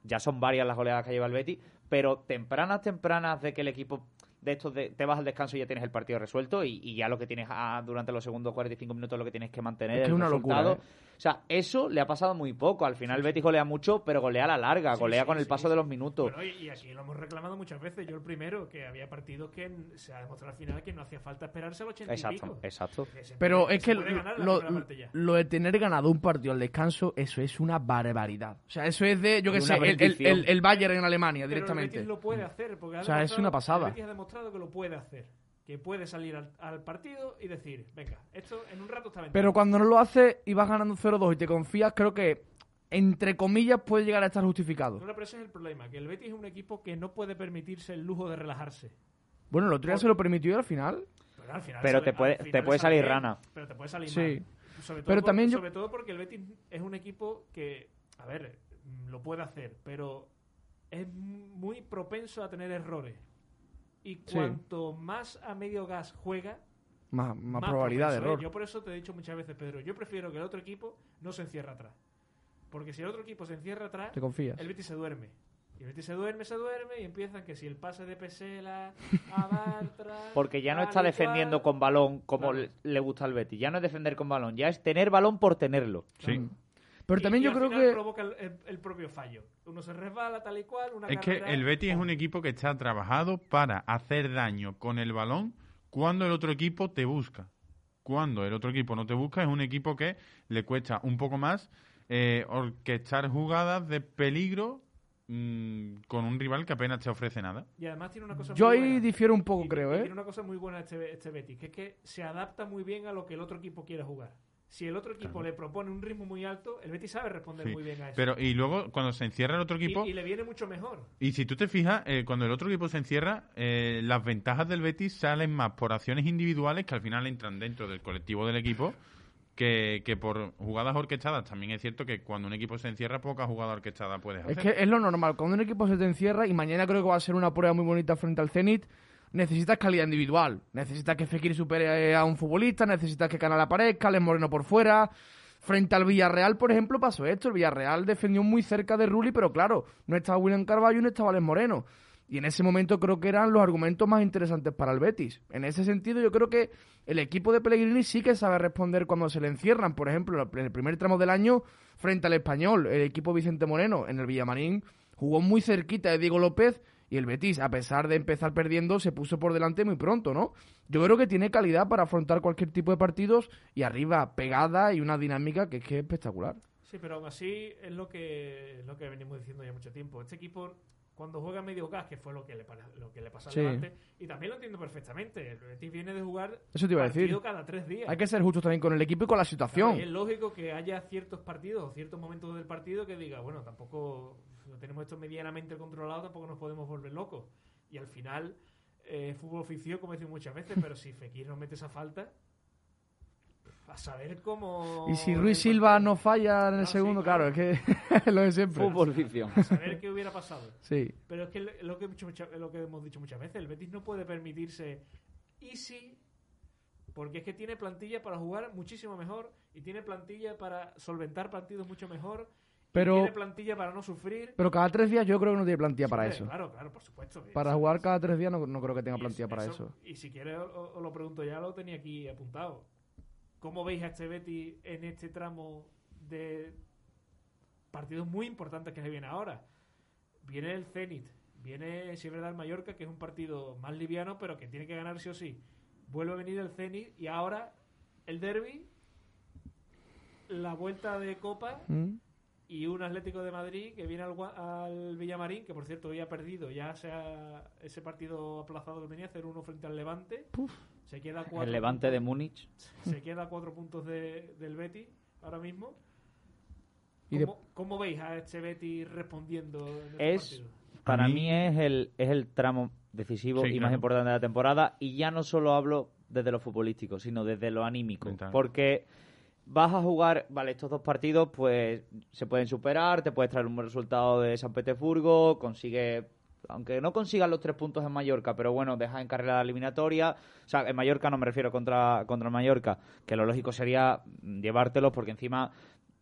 ya son varias las goleadas que lleva el Betis, pero tempranas, tempranas de que el equipo de estos de- te vas al descanso y ya tienes el partido resuelto y, y ya lo que tienes ah, durante los segundos 45 minutos lo que tienes que mantener Es que el una locura. ¿eh? O sea, eso le ha pasado muy poco. Al final el Betis golea mucho, pero golea a la larga, Sí, golea sí, con el sí, paso de los minutos. Bueno, y, y aquí lo hemos reclamado muchas veces. Yo el primero, que había partidos que se ha demostrado al final que no hacía falta esperarse al 80 y Exacto, pico. exacto. Pero puede- es que lo, lo de tener ganado un partido al descanso, eso es una barbaridad. O sea, eso es de, yo qué sé, el, el, el- el Bayern en Alemania Pero el directamente. Betis lo puede hacer. Porque O sea, es una pasada. El Betis ha demostrado que lo puede hacer. Que puede salir al, al partido y decir, venga, esto en un rato está vendido. Pero cuando no lo haces y vas ganando 0-2 y te confías, creo que, entre comillas, puede llegar a estar justificado. No, pero ese es el problema, que el Betis es un equipo que no puede permitirse el lujo de relajarse. Bueno, el otro día se lo permitió y al final. Pero, al final Pero sale- te puede- final te puede sale salir bien, rana. Pero te puede salir Sí. mal. Sobre todo Pero por- también yo- Sobre todo porque el Betis es un equipo que, a ver, lo puede hacer, pero es muy propenso a tener errores. Y Sí. cuanto más a medio gas juega, Más, más más probabilidad de es. error. Yo por eso te he dicho muchas veces, Pedro, yo prefiero que el otro equipo no se encierre atrás. Porque si el otro equipo se encierra atrás, Te confías. el Betis se duerme. Y el Betis se duerme, se duerme y empiezan que si el pase de Pesela *laughs* a Bartra... Porque ya no está defendiendo cual. con balón como Claro. le, le gusta al Betis. Ya no es defender con balón, ya es tener balón por tenerlo. Sí. Pero también y yo al creo final que. provoca el, el- el propio fallo. Uno se resbala tal y cual, una Es que carrera- el Betis es un equipo que está trabajado para hacer daño con el balón cuando el otro equipo te busca. Cuando el otro equipo no te busca es un equipo que le cuesta un poco más eh, orquestar jugadas de peligro mm, con un rival que apenas te ofrece nada. Y además tiene una cosa Yo muy ahí buena. difiero un poco, Y- creo, y ¿eh? Tiene una cosa muy buena este, este Betis, que es que se adapta muy bien a lo que el otro equipo quiere jugar. Si el otro equipo Claro. le propone un ritmo muy alto, el Betis sabe responder Sí, muy bien a eso. Pero y luego cuando se encierra el otro Y- equipo y, le viene mucho mejor. y si tú te fijas eh, cuando el otro equipo se encierra eh, las ventajas del Betis salen más por acciones individuales que al final entran dentro del colectivo del equipo que, que por jugadas orquestadas. También es cierto que cuando un equipo se encierra, poca jugada orquestada puedes hacer. Es que es lo normal. Cuando un equipo se te encierra, y mañana creo que va a ser una prueba muy bonita frente al Zenit, necesitas calidad individual. Necesitas que Fekir supere a un futbolista, necesitas que Canal aparezca, Alex Moreno por fuera. Frente al Villarreal, por ejemplo, pasó esto. El Villarreal defendió muy cerca de Rulli, pero claro, no estaba William Carvalho y no estaba Alex Moreno. Y en ese momento creo que eran los argumentos más interesantes para el Betis. En ese sentido, yo creo que el equipo de Pellegrini sí que sabe responder cuando se le encierran. Por ejemplo, en el primer tramo del año, frente al Español, el equipo Vicente Moreno en el Villamarín jugó muy cerquita de Diego López y el Betis, a pesar de empezar perdiendo, se puso por delante muy pronto, ¿no? Yo creo que tiene calidad para afrontar cualquier tipo de partidos y arriba pegada y una dinámica que es que es espectacular. Sí, pero aún así es lo que, lo que venimos diciendo ya mucho tiempo. Este equipo, cuando juega medio gas, que fue lo que le, lo que le pasó al Sí. Levante, y también lo entiendo perfectamente. El Betis viene de jugar Eso te iba a decir. cada tres días. Hay que ser justos también con el equipo y con la Claro, situación. y es lógico que haya ciertos partidos o ciertos momentos del partido que diga, bueno, tampoco lo tenemos esto medianamente controlado, tampoco nos podemos volver locos. Y al final, eh, fútbol oficio, como decimos muchas veces, pero si Fekir no mete esa falta, A saber cómo... Y si Ruiz Silva no falla en el Ah, sí, segundo, claro. claro, es que *laughs* lo de siempre. Fútbol ficción. A saber qué hubiera pasado. Sí. Pero es que lo- que, dicho lo que hemos dicho muchas veces, el Betis no puede permitirse easy porque es que tiene plantilla para jugar muchísimo mejor y tiene plantilla para solventar partidos mucho mejor. Pero- tiene plantilla para no sufrir. Pero cada tres días yo creo que no tiene plantilla para eso. Claro, claro, por supuesto. Para jugar sí. cada tres días no, no creo que tenga plantilla para eso. Y si quieres, os, lo pregunto ya, lo tenía aquí apuntado. ¿Cómo veis a este Betis en este tramo de partidos muy importantes que se viene ahora? Viene el Zenit, viene, si es verdad, el Mallorca, que es un partido más liviano, pero que tiene que ganar sí o sí. Vuelve a venir el Zenit y ahora el Derby, la vuelta de Copa ¿Mm? Y un Atlético de Madrid que viene al, Gua- al Villamarín, que por cierto hoy ha perdido, ya se ha- ese partido aplazado que tenía, 0-1 frente al Levante. Se queda cuatro El Levante de Múnich. Se queda a cuatro puntos de- del Betis ahora mismo. Y de- ¿Cómo, cómo veis a este Betis respondiendo en estos Es- partidos? Para mí- mí es el, es el tramo decisivo Sí, y más importante de la temporada. Y ya no solo hablo desde lo futbolístico, sino desde lo anímico. Mental. Porque vas a jugar, vale, estos dos partidos pues se pueden superar, te puedes traer un buen resultado de San Petersburgo, consigue, aunque no consigas los tres puntos en Mallorca, pero bueno, dejas en carrera la eliminatoria. O sea, en Mallorca no me refiero contra, contra Mallorca, que lo lógico sería llevártelos porque encima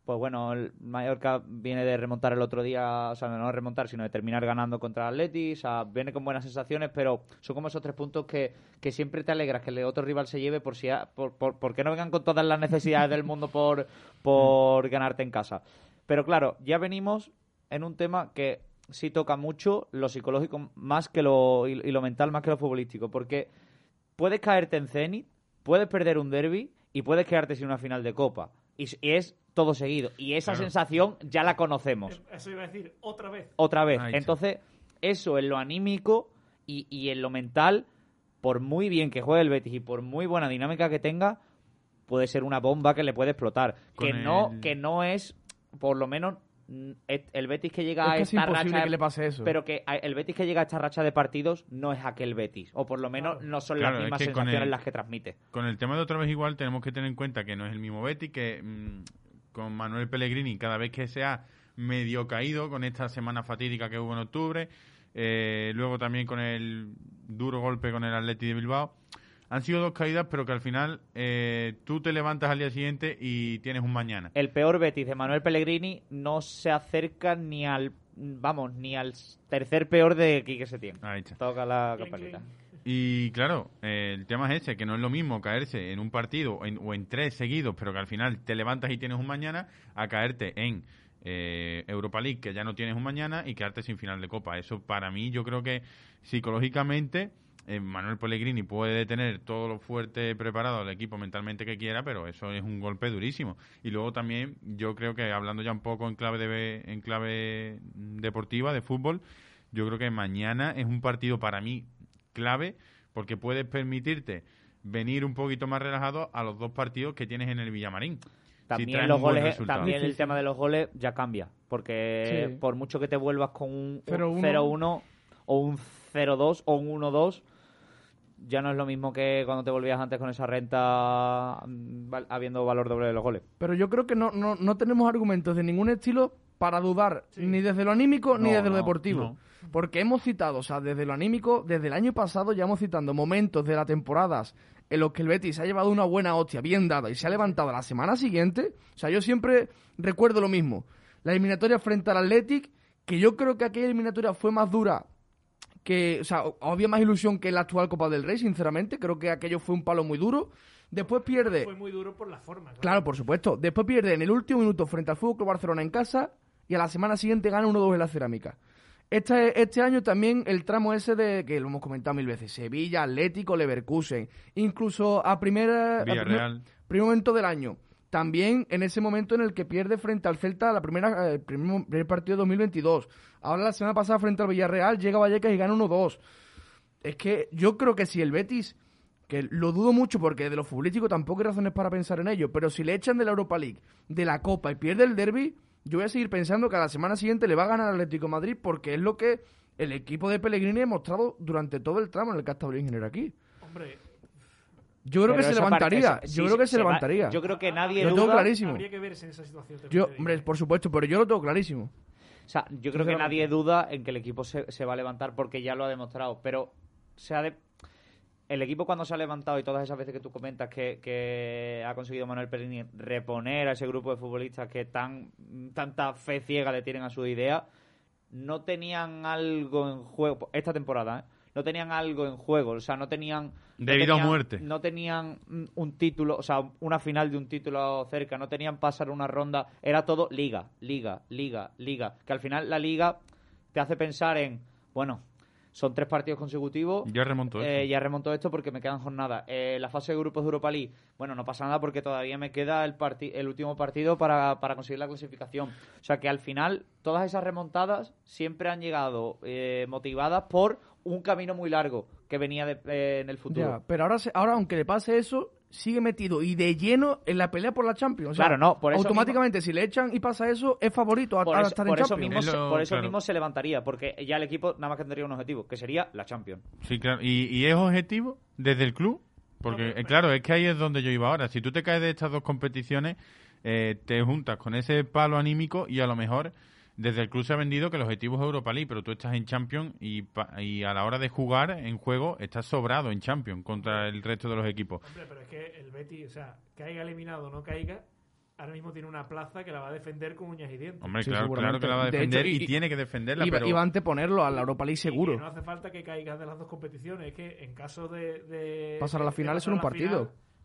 pues bueno, el Mallorca viene de remontar el otro día, o sea, no de remontar, sino de terminar ganando contra el Atleti, o sea, viene con buenas sensaciones, pero son como esos tres puntos que, que siempre te alegras que el otro rival se lleve por si ha- por, por, porque no vengan con todas las necesidades del mundo por, *laughs* por ganarte en casa. Pero claro, ya venimos en un tema que sí toca mucho lo psicológico más que lo, y, y lo mental más que lo futbolístico, porque puedes caerte en Zenit, puedes perder un derby y puedes quedarte sin una final de Copa. Y es todo seguido. Y esa Claro. sensación ya la conocemos Eh, Eso iba a decir otra vez. otra vez. Entonces, eso en lo anímico y, y en lo mental, por muy bien que juegue el Betis y por muy buena dinámica que tenga, puede ser una bomba que le puede explotar. Con Que no, el- que no es, por lo menos, mm, el Betis que llega Es a que es esta imposible racha. que le pase eso. Pero que el Betis que llega a esta racha de partidos no es aquel Betis. O por lo menos Claro. no son Claro, las es mismas que sensaciones el- las que transmite. Con el tema de otra vez igual tenemos que tener en cuenta que no es el mismo Betty, que mm, con Manuel Pellegrini cada vez que se ha medio caído con esta semana fatídica que hubo en octubre, eh, luego también con el duro golpe con el Atleti de Bilbao, han sido dos caídas pero que al final eh, tú te levantas al día siguiente y tienes un mañana. El peor Betis de Manuel Pellegrini no se acerca ni al. Vamos, ni al tercer peor de Quique Setién. Ahí está. Toca la Clink, campanita. Y claro, eh, el tema es ese, que no es lo mismo caerse en un partido en, o en tres seguidos, pero que al final te levantas y tienes un mañana, a caerte en eh, Europa League, que ya no tienes un mañana, y quedarte sin final de Copa. Eso para mí yo creo que psicológicamente eh, Manuel Pellegrini puede tener todo lo fuerte preparado al equipo mentalmente que quiera, pero eso es un golpe durísimo. Y luego también yo creo que hablando ya un poco en clave de en clave deportiva de fútbol, yo creo que mañana es un partido para mí clave porque puedes permitirte venir un poquito más relajado a los dos partidos que tienes en el Villamarín. También, los goles, también el tema de los goles ya cambia. Porque Sí. por mucho que te vuelvas con un 0-1. 0-1 o un 0-2 o un 1-2, ya no es lo mismo que cuando te volvías antes con esa renta mm, habiendo valor doble de los goles. Pero yo creo que no, no, no tenemos argumentos de ningún estilo para dudar Sí. ni desde lo anímico ni No, desde lo no, deportivo. Porque hemos citado, o sea, desde lo anímico, desde el año pasado ya hemos citando momentos de las temporadas en los que el Betis ha llevado una buena hostia bien dada y se ha levantado la semana siguiente. O sea, yo siempre recuerdo lo mismo. La eliminatoria frente al Athletic, que yo creo que aquella eliminatoria fue más dura que, o sea, había más ilusión que la actual Copa del Rey, sinceramente. Creo que aquello fue un palo muy duro. Después pierde. Fue muy duro por la forma. Claro, por supuesto. Después pierde en el último minuto frente al Fútbol Club Barcelona en casa y a la semana siguiente gana 1-2 en la cerámica. Este, este año también el tramo ese de que lo hemos comentado mil veces, Sevilla, Atlético, Leverkusen, incluso a primera primer, Villarreal. primer momento del año. También en ese momento en el que pierde frente al Celta la primera, eh, el primer, primer partido de 2022. Ahora la semana pasada frente al Villarreal llega Vallecas y gana 1-2. Es que yo creo que si el Betis, que lo dudo mucho porque de lo futbolístico tampoco hay razones para pensar en ello, pero si le echan de la Europa League, de la Copa y pierde el derby, yo voy a seguir pensando que a la semana siguiente le va a ganar al Atlético de Madrid porque es lo que el equipo de Pellegrini ha mostrado durante todo el tramo en el que ha estado el ingeniero aquí. Hombre, Yo creo que se levantaría. yo creo que se, va- levantaría. yo creo que nadie Lo tengo duda. clarísimo. Habría que verse en esa situación. Yo, hombre, por supuesto, pero yo lo tengo clarísimo. O sea, yo creo que nadie duda en que el equipo se, se va a levantar porque ya lo ha demostrado. Pero se ha de- el equipo cuando se ha levantado y todas esas veces que tú comentas que, que ha conseguido Manuel Pellegrini reponer a ese grupo de futbolistas que tan tanta fe ciega le tienen a su idea, no tenían algo en juego esta temporada, ¿eh? No tenían algo en juego, o sea, no tenían... no Debido a tenían- muerte. No tenían un título, o sea, una final de un título cerca, no tenían pasar una ronda, era todo liga, liga, liga, liga. Que al final la liga te hace pensar en, bueno, son tres partidos consecutivos. Ya remontó Eh, esto. ya remonto esto porque me quedan jornadas. Eh, la fase de grupos de Europa League, bueno, no pasa nada porque todavía me queda el, parti- el último partido para, para conseguir la clasificación. O sea que al final todas esas remontadas siempre han llegado eh, motivadas por un camino muy largo que venía de- eh, en el futuro. Ya, pero ahora, se- ahora, aunque le pase eso, sigue metido y de lleno en la pelea por la Champions. O sea, Claro, no, por eso automáticamente, si le echan y pasa eso, es favorito a, Por a eso, estar por en eso Champions. mismo, se, Es lo- por eso claro. mismo se levantaría, porque ya el equipo nada más que tendría un objetivo, que sería la Champions. Sí, claro. ¿Y, y es objetivo desde el club? Porque, eh, claro, es que ahí es donde yo iba ahora. Si tú te caes de estas dos competiciones, eh, te juntas con ese palo anímico y a lo mejor desde el club se ha vendido que el objetivo es Europa League, pero tú estás en Champions y, pa- y a la hora de jugar en juego estás sobrado en Champions contra el resto de los equipos. Hombre, pero es que el Betis, o sea, caiga eliminado o no caiga, ahora mismo tiene una plaza que la va a defender con uñas y dientes. Hombre, Sí, claro, claro que la va a De defender hecho, y, y- tiene que defenderla, Iba, pero... iba a anteponerlo a la Europa League Y seguro. que no hace falta que caigas de las dos competiciones, es que en caso de. de Pasar a la de final es solo un la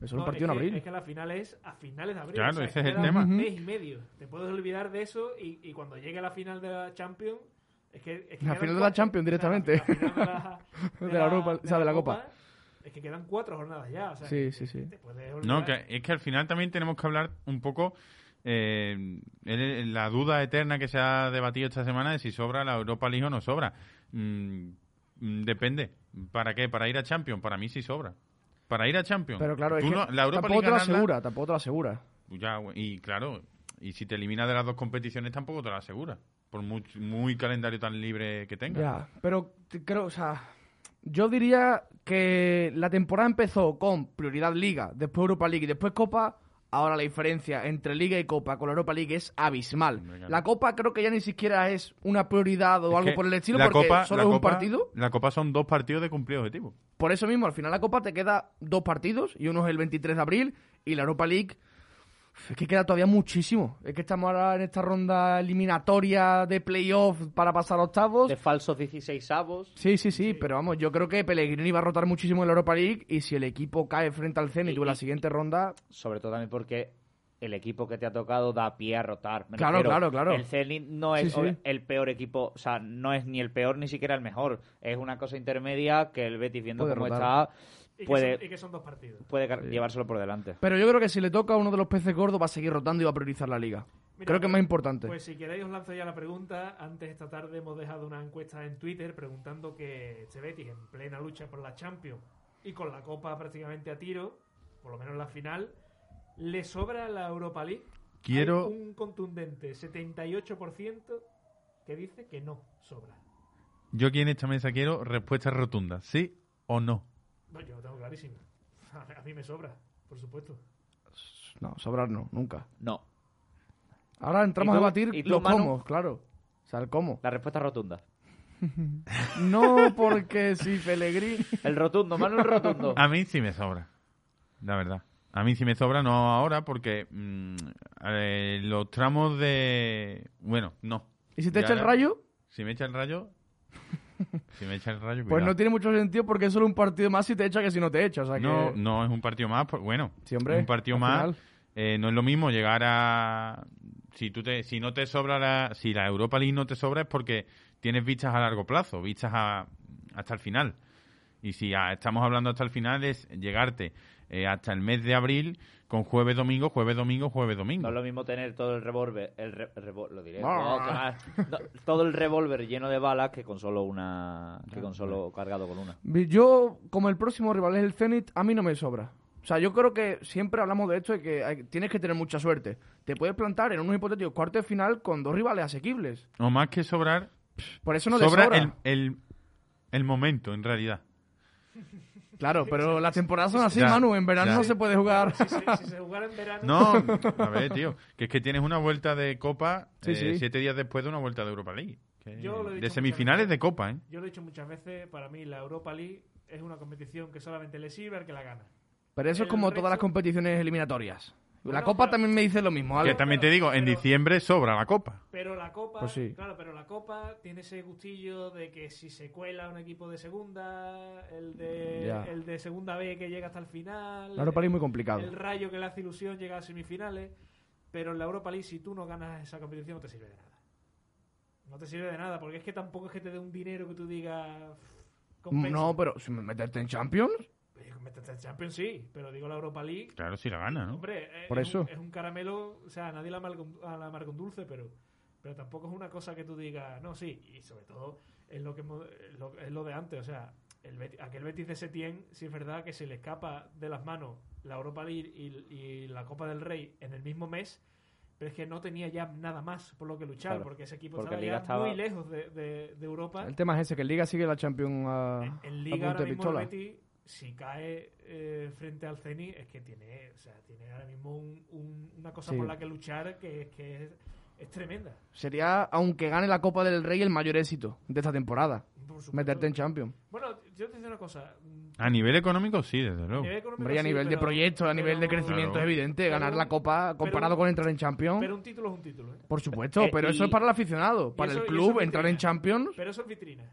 final- Es un partido en es que- abril. Es que la final es a finales de abril. Claro, o sea, ese es el tema. Un mes y medio. Te puedes olvidar de eso y, y cuando llegue la final de la Champions. Es que, es que La final de la Champions o sea, directamente. la final *laughs* de la, De la Europa- o sea, de la Copa. Es que quedan cuatro jornadas ya. O sea, Sí, sí, sí. te puedes No, que, es que al final también tenemos que hablar un poco eh, la duda eterna que se ha debatido esta semana de si sobra la Europa League o no sobra. Mm, mm, depende. ¿Para qué? ¿Para ir a Champions? Para mí sí sobra. Para ir a Champions. Pero claro, es Tú que no- la Europa tampoco te lo asegura, tampoco te lo asegura. Ya, y claro, y si te eliminas de las dos competiciones tampoco te lo asegura. Por muy, muy calendario tan libre que tengas. Ya, pero creo, o sea, yo diría que la temporada empezó con prioridad Liga, después Europa League y después Copa. Ahora la diferencia entre Liga y Copa con la Europa League es abismal. La Copa creo que ya ni siquiera es una prioridad o Es algo por el estilo la porque Copa- solo es un Copa- partido. La Copa son dos partidos de cumplir objetivo. Por eso mismo, al final la Copa te queda dos partidos y uno es el 23 de abril y la Europa League es que queda todavía muchísimo. Es que estamos ahora en esta ronda eliminatoria de playoff para pasar a octavos. De falsos 16 avos. Sí, sí, sí, pero vamos, yo creo que Pellegrini va a rotar muchísimo en la Europa League y si el equipo cae frente al Zenit en la siguiente ronda, Sobre todo también porque el equipo que te ha tocado da pie a rotar. Me Claro, refiero, claro, claro. El Zenit no es Sí, sí. obvia- el peor equipo, o sea, no es ni el peor ni siquiera el mejor. Es una cosa intermedia que el Betis, viendo Puede cómo rotar. está, Y que, puede, son, y que son dos partidos. puede gar- llevárselo por delante. pero yo creo que si le toca a uno de los peces gordos va a seguir rotando y va a priorizar la liga. Mira, creo que es pues- más importante. Pues si queréis os lanzo ya la pregunta. Antes esta tarde hemos dejado una encuesta en Twitter preguntando que este Betis en plena lucha por la Champions y con la Copa prácticamente a tiro, por lo menos la final, ¿le sobra la Europa League? Quiero- Hay un contundente 78% que dice que no sobra. Yo aquí en esta mesa quiero respuestas rotundas, ¿sí o no? No, yo lo tengo clarísimo. *laughs* A mí me sobra, por supuesto. No, sobrar no, nunca. No. Ahora entramos ¿Y a debatir ¿Y tú, los Manu? cómo, claro. O sea, el cómo. La respuesta es rotunda. *laughs* No porque si Pellegrini... *laughs* El rotundo, Manuel Rotundo. A mí sí me sobra, la verdad. A mí sí me sobra, no ahora, porque mm, eh, los tramos de... Bueno, no. ¿Y si te Ya- echa el rayo? Si me echa el rayo... *laughs* si me echa el rayo, Pues cuidado. no tiene mucho sentido porque es solo un partido más si te echa que si no te echa. O sea que... No, no es un partido más, pues, bueno, Sí, hombre, un partido más. eh, no es lo mismo llegar a si tú te si no te sobra la si la Europa League no te sobra es porque tienes vistas a largo plazo, vistas a, hasta el final. Y si ah, estamos hablando hasta el final es llegarte eh, hasta el mes de abril con jueves domingo, jueves domingo, jueves domingo. No es lo mismo tener todo el revólver, el re- revo- lo diré, Ah. no, todo el revólver lleno de balas que con solo una, que con solo cargado con una. Yo, como el próximo rival es el Zenit, a mí no me sobra. O sea, yo creo que siempre hablamos de esto de que hay- tienes que tener mucha suerte. Te puedes plantar en unos hipotéticos cuartos de final con dos rivales asequibles. O más que sobrar, Por eso no sobra sobra. el, el, el momento en realidad. Claro, pero las temporadas son así, Ya, Manu. En verano ya. no se puede jugar. Si se, si se jugara en verano... No, a ver, tío, que es que tienes una vuelta de Copa Sí, eh, sí. siete días después de una vuelta de Europa League. Que- Yo lo he dicho de muchas semifinales veces. de Copa, ¿eh? Yo lo he dicho muchas veces, para mí la Europa League es una competición que solamente le sirve al que la gana. Pero eso es como resto- todas las competiciones eliminatorias. La Bueno, Copa pero- también me dice lo mismo, ¿vale? Que también te pero- digo, en pero- diciembre sobra la Copa. Pero la Copa, Pues sí. claro, pero la Copa tiene ese gustillo de que si se cuela un equipo de segunda, el de, Ya. el de segunda B que llega hasta el final, La Europa League es muy complicado. el Rayo que le hace ilusión llega a semifinales, pero en la Europa League si tú no ganas esa competición no te sirve de nada. No te sirve de nada, porque es que tampoco es que te dé un dinero que tú digas... compensa. No, pero si me meterte en Champions, En Champions sí, pero digo la Europa League Claro, si la gana, ¿no? Hombre, eh, Por es eso. Un, es un caramelo, o sea, nadie la amarga con dulce, pero, pero tampoco es una cosa que tú digas, no, sí, y sobre todo es lo que es lo, es lo de antes, o sea, el Beti- aquel Betis de Setién, sí es verdad que se le escapa de las manos la Europa League y, y la Copa del Rey en el mismo mes, pero es que no tenía ya nada más por lo que luchar, Claro, porque ese equipo porque estaba ya estaba- muy lejos de, de- de Europa. el tema es ese, que el Liga sigue la Champions a, En, en a Liga punta ahora de mismo pistola. el Betis, si cae eh, frente al Zenit, es que tiene, o sea, tiene ahora mismo un- un- una cosa Sí. por la que luchar que, que es, es tremenda. Sería, aunque gane la Copa del Rey, el mayor éxito de esta temporada. Meterte en Champions. Bueno, yo te digo una cosa. mm, A nivel económico, sí, desde luego. nivel económico Hombre, y a sí, nivel de pero- proyecto, a nivel de crecimiento Claro. es evidente. Pero ganar un- la Copa comparado pero- con entrar en Champions. Pero un título es un título, ¿eh? Por supuesto, Eh, pero eso es para el aficionado. Para eso- el club, es entrar en. Champions. Pero eso es vitrina.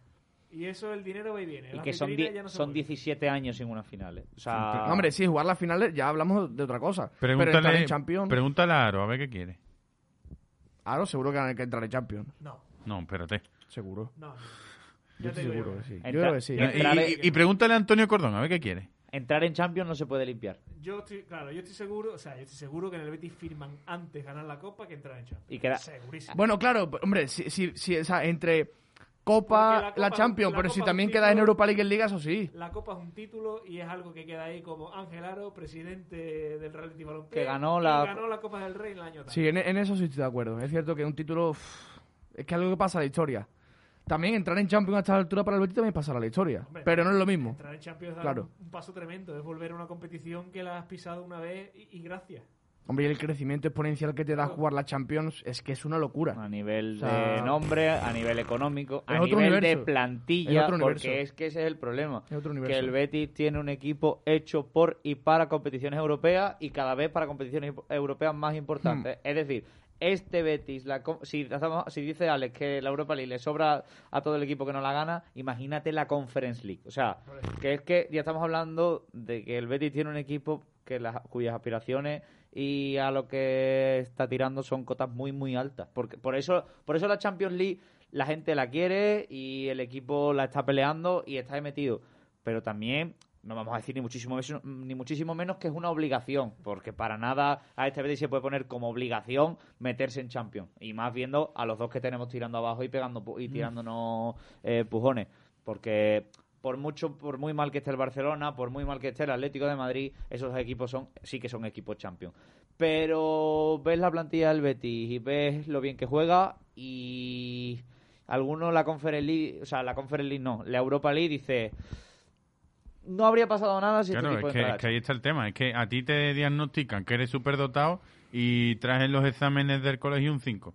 Y eso el dinero va y viene. Y que son, ya no son mueven. 17 años sin una final. ¿eh? O sea, No, hombre, sí, jugar las finales ya hablamos de otra cosa. pero entrar Pregúntale, en Champions. pregúntale a Aro, a ver qué quiere. Claro, seguro que hay que entrar en Champions. No, No, espérate. Seguro. no. no. Yo te digo seguro yo. que sí. Yo creo que sí. Y, Entrar y- y pregúntale a Antonio Cordón, a ver qué quiere. entrar en Champions no se puede limpiar. Yo estoy, claro, yo estoy seguro, o sea, yo estoy seguro que en el Betis firman antes ganar la Copa que entrar en Champions. Y queda- Segurísimo. Bueno, claro, pero, hombre, si, si, si, o sea, entre Copa, la la, Copa- Champions, la pero si también es un quedas en Europa League en Liga, eso sí. La Copa es un título y es algo que queda ahí como Ángel Aro, presidente del Real Betis Balompié, Que ganó la- ganó la Copa del Rey el año tal. Sí, en, en eso sí estoy de acuerdo. Es cierto que un título es que algo que pasa a la historia. También entrar en Champions a esta altura para el Betis también pasará a la historia. Hombre, pero no es lo mismo. Entrar en Champions da Claro. un, un paso tremendo, es volver a una competición que la has pisado una vez y, y gracias. Hombre, y el crecimiento exponencial que te da jugar la Champions es que es una locura. A nivel O sea, de nombre, a nivel económico, a nivel de plantilla, porque es que ese es el problema. Es. Que el Betis tiene un equipo hecho por y para competiciones europeas y cada vez para competiciones europeas más importantes. Hmm. Es decir, este Betis, la si, si dice Alex que la Europa League le sobra a todo el equipo que no la gana, imagínate la Conference League. O sea, que es que ya estamos hablando de que el Betis tiene un equipo que las, cuyas aspiraciones y a lo que está tirando son cotas muy muy altas. Porque por eso por eso la Champions League la gente la quiere y el equipo la está peleando y está metido. Pero también no vamos a decir ni muchísimo menos, ni muchísimo menos que es una obligación porque para nada a este Betis se puede poner como obligación meterse en Champions y más viendo a los dos que tenemos tirando abajo y pegando y tirándonos eh, pujones. Porque por mucho, por muy mal que esté el Barcelona, por muy mal que esté el Atlético de Madrid, esos equipos son, sí que son equipos champions. Pero ves la plantilla del Betis y ves lo bien que juega y alguno la Conference League, o sea, la Conference League no, la Europa League dice no habría pasado nada si Claro, este es que, entrara es que ahí está el tema. Es que a ti te diagnostican que eres superdotado y traes los exámenes del colegio un 5.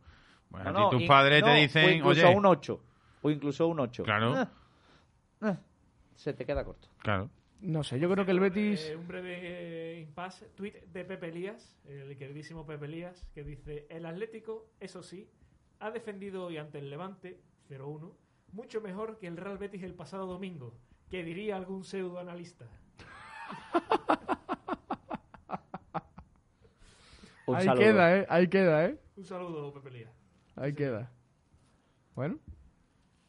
Bueno, No, a ti tus padres no, te o dicen, incluso oye, un 8, o incluso un 8. Claro. Se te queda corto. claro, No sé, yo creo que el Betis... Eh, un breve eh, impasse. Tweet de Pepe Elías, el queridísimo Pepe Elías, que dice: El Atlético, eso sí, ha defendido hoy ante el Levante 0-1 mucho mejor que el Real Betis el pasado domingo. Que diría algún pseudoanalista. *laughs* Un Ahí saludo. queda, ¿eh? Ahí queda, ¿eh? Un saludo, Pepe Elías. Ahí queda. Bueno,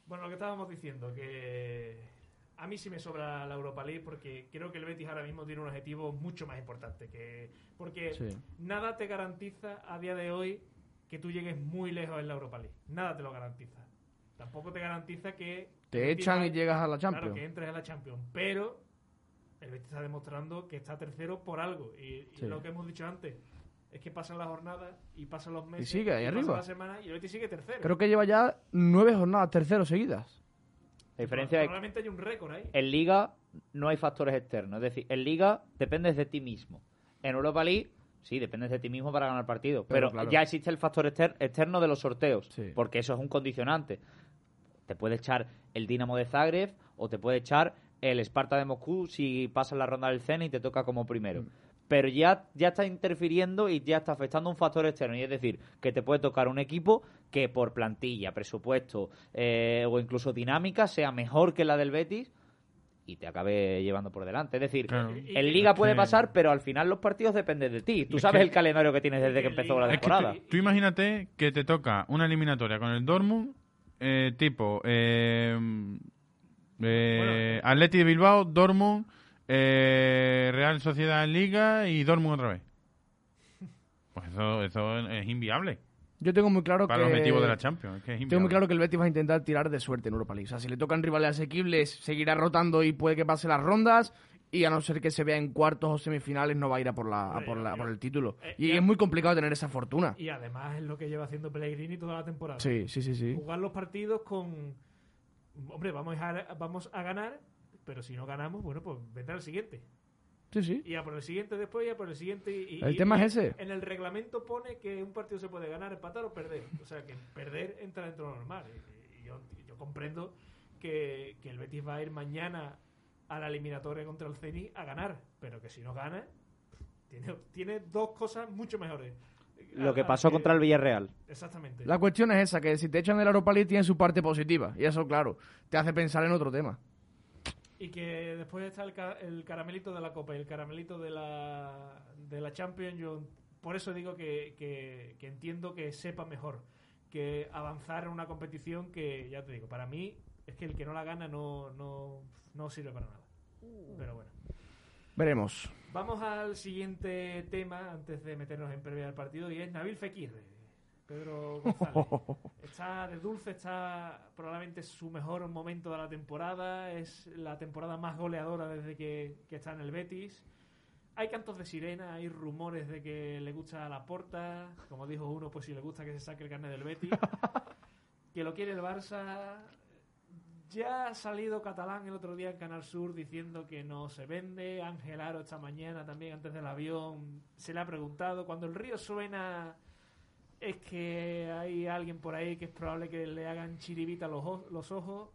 Bueno, lo que estábamos diciendo, que a mí sí me sobra la Europa League porque creo que el Betis ahora mismo tiene un objetivo mucho más importante. que Porque Sí. nada te garantiza a día de hoy que tú llegues muy lejos en la Europa League. Nada te lo garantiza. Tampoco te garantiza que... te echan y llegas a la Claro, Champions. que entres a la Champions. Pero el Betis está demostrando que está tercero por algo. Y, y Sí. lo que hemos dicho antes es que pasan las jornadas y pasan los meses. sigue ahí pasan arriba. las semanas y el Betis sigue tercero. Creo que lleva ya nueve jornadas terceros seguidas. La diferencia es que hay un récord ahí. en Liga no hay factores externos. Es decir, en Liga dependes de ti mismo. En Europa League, sí, dependes de ti mismo para ganar partidos. Pero Pero, claro. ya existe el factor exter- externo de los sorteos. Sí. Porque eso es un condicionante. Te puede echar el Dinamo de Zagreb o te puede echar el Sparta de Moscú si pasas la ronda del Zenit y te toca como primero. Mm. Pero ya, ya está interfiriendo y ya está afectando un factor externo. Y es decir, que te puede tocar un equipo que por plantilla, presupuesto eh, o incluso dinámica sea mejor que la del Betis y te acabe llevando por delante. Es decir, Claro. En Liga puede pasar, pero al final los partidos dependen de ti. Tú Es sabes que- el calendario que tienes desde que empezó la Liga- Es que temporada. tú, tú imagínate que te toca una eliminatoria con el Dortmund, eh, tipo eh, eh, Atleti de Bilbao, Dortmund, eh, Real Sociedad en Liga y Dortmund otra vez. Pues eso, eso es inviable Yo tengo muy claro para que... el objetivo de la Champions. Es que es Tengo muy claro que el Betis va a intentar tirar de suerte en Europa League. O sea, si le tocan rivales asequibles, seguirá rotando y puede que pase las rondas. Y a no ser que se vea en cuartos o semifinales, no va a ir a por, la, a por, la- a por el título. Eh, Y ya- es muy complicado tener esa fortuna. Y además es lo que lleva haciendo Pellegrini toda la temporada. Sí, sí, sí, sí. Jugar los partidos con... Hombre, vamos a, vamos a ganar, pero si no ganamos, bueno, pues vendrá el siguiente. Sí, sí. Y a por el siguiente después, y a por el siguiente. Y, El y- tema y es ese. En el reglamento pone que un partido se puede ganar, empatar o perder. O sea, que perder entra dentro de lo normal. Y, y yo, yo comprendo que, que el Betis va a ir mañana a la eliminatoria contra el Zenit a ganar. Pero que si no gana, tiene, tiene dos cosas mucho mejores. Lo que A- a pasó contra el Villarreal. Exactamente. La cuestión es esa, que si te echan del Europa League tiene su parte positiva. Y eso, claro, te hace pensar en otro tema. Y que después está el, ca- el caramelito de la Copa y el caramelito de la, de la Champions. Yo por eso digo que, que- que entiendo que sepa mejor que avanzar en una competición que, ya te digo, para mí es que el que no la gana no, no, no sirve para nada. Pero bueno. Veremos. Vamos al siguiente tema antes de meternos en previa del partido y es Nabil Fekir. Pedro *laughs* González. Está de dulce, está probablemente su mejor momento de la temporada. Es la temporada más goleadora desde que, que está en el Betis. Hay cantos de sirena, hay rumores de que le gusta la porta. Como dijo uno, pues si le gusta que se saque el carnet del Betis. *laughs* que lo quiere el Barça. Ya ha salido Catalán el otro día en Canal Sur diciendo que no se vende. Ángel Aro esta mañana también antes del avión se le ha preguntado. Cuando el río suena es que hay alguien por ahí que es probable que le hagan chiribita los, o- los ojos.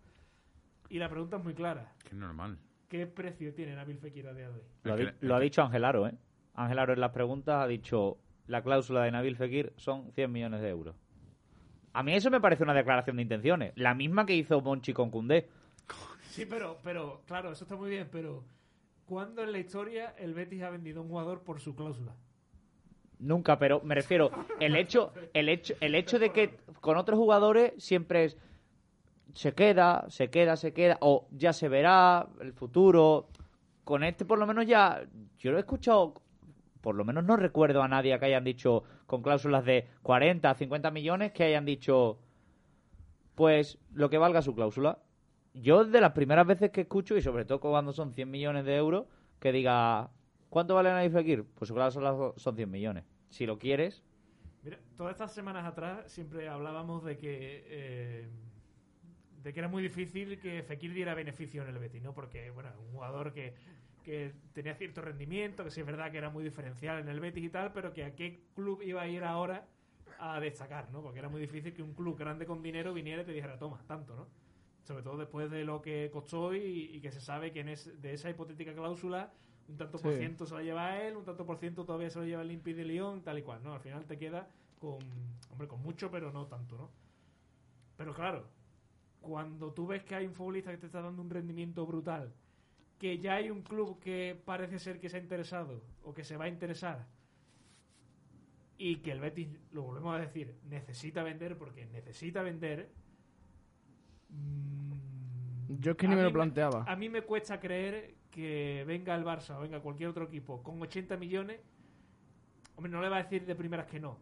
Y la pregunta es muy clara. Que es normal. ¿Qué precio tiene Nabil Fekir a día de hoy? Lo ha, Es di- que- lo ha dicho Ángel Aro, ¿eh? Ángel Aro en las preguntas ha dicho la cláusula de Nabil Fekir son 100 millones de euros. A mí eso me parece una declaración de intenciones. La misma que hizo Monchi con Koundé. Sí, pero, pero, claro, eso está muy bien, pero ¿cuándo en la historia el Betis ha vendido a un jugador por su cláusula? Nunca, pero me refiero, el hecho, el hecho, el hecho de que con otros jugadores siempre es se queda, se queda, se queda, o ya se verá el futuro. Con este por lo menos ya, yo lo he escuchado, por lo menos no recuerdo a nadie que hayan dicho con cláusulas de 40, 50 millones que hayan dicho pues lo que valga su cláusula. Yo de las primeras veces que escucho, y sobre todo cuando son 100 millones de euros, que diga, ¿cuánto vale Nadir Fekir? Pues su cláusula son 100 millones. Si lo quieres, Mira, todas estas semanas atrás siempre hablábamos de que eh, de que era muy difícil que Fekir diera beneficio en el Betis, ¿no? Porque, bueno, un jugador que, que tenía cierto rendimiento, que sí es verdad que era muy diferencial en el Betis y tal, pero que a qué club iba a ir ahora a destacar, ¿no? Porque era muy difícil que un club grande con dinero viniera y te dijera, toma, tanto, ¿no? Sobre todo después de lo que costó y, y que se sabe que en es- de esa hipotética cláusula un tanto por Sí. ciento se lo lleva él, un tanto por ciento todavía se lo lleva el Olympique de Lyon, tal y cual, ¿no? Al final te queda con, hombre, con mucho, pero no tanto, ¿no? Pero claro, cuando tú ves que hay un futbolista que te está dando un rendimiento brutal, que ya hay un club que parece ser que se ha interesado o que se va a interesar y que el Betis, lo volvemos a decir, necesita vender porque necesita vender. mm, Yo es que ni me lo planteaba. A mí me cuesta creer que venga el Barça o venga cualquier otro equipo con 80 millones. Hombre, no le va a decir de primeras que no.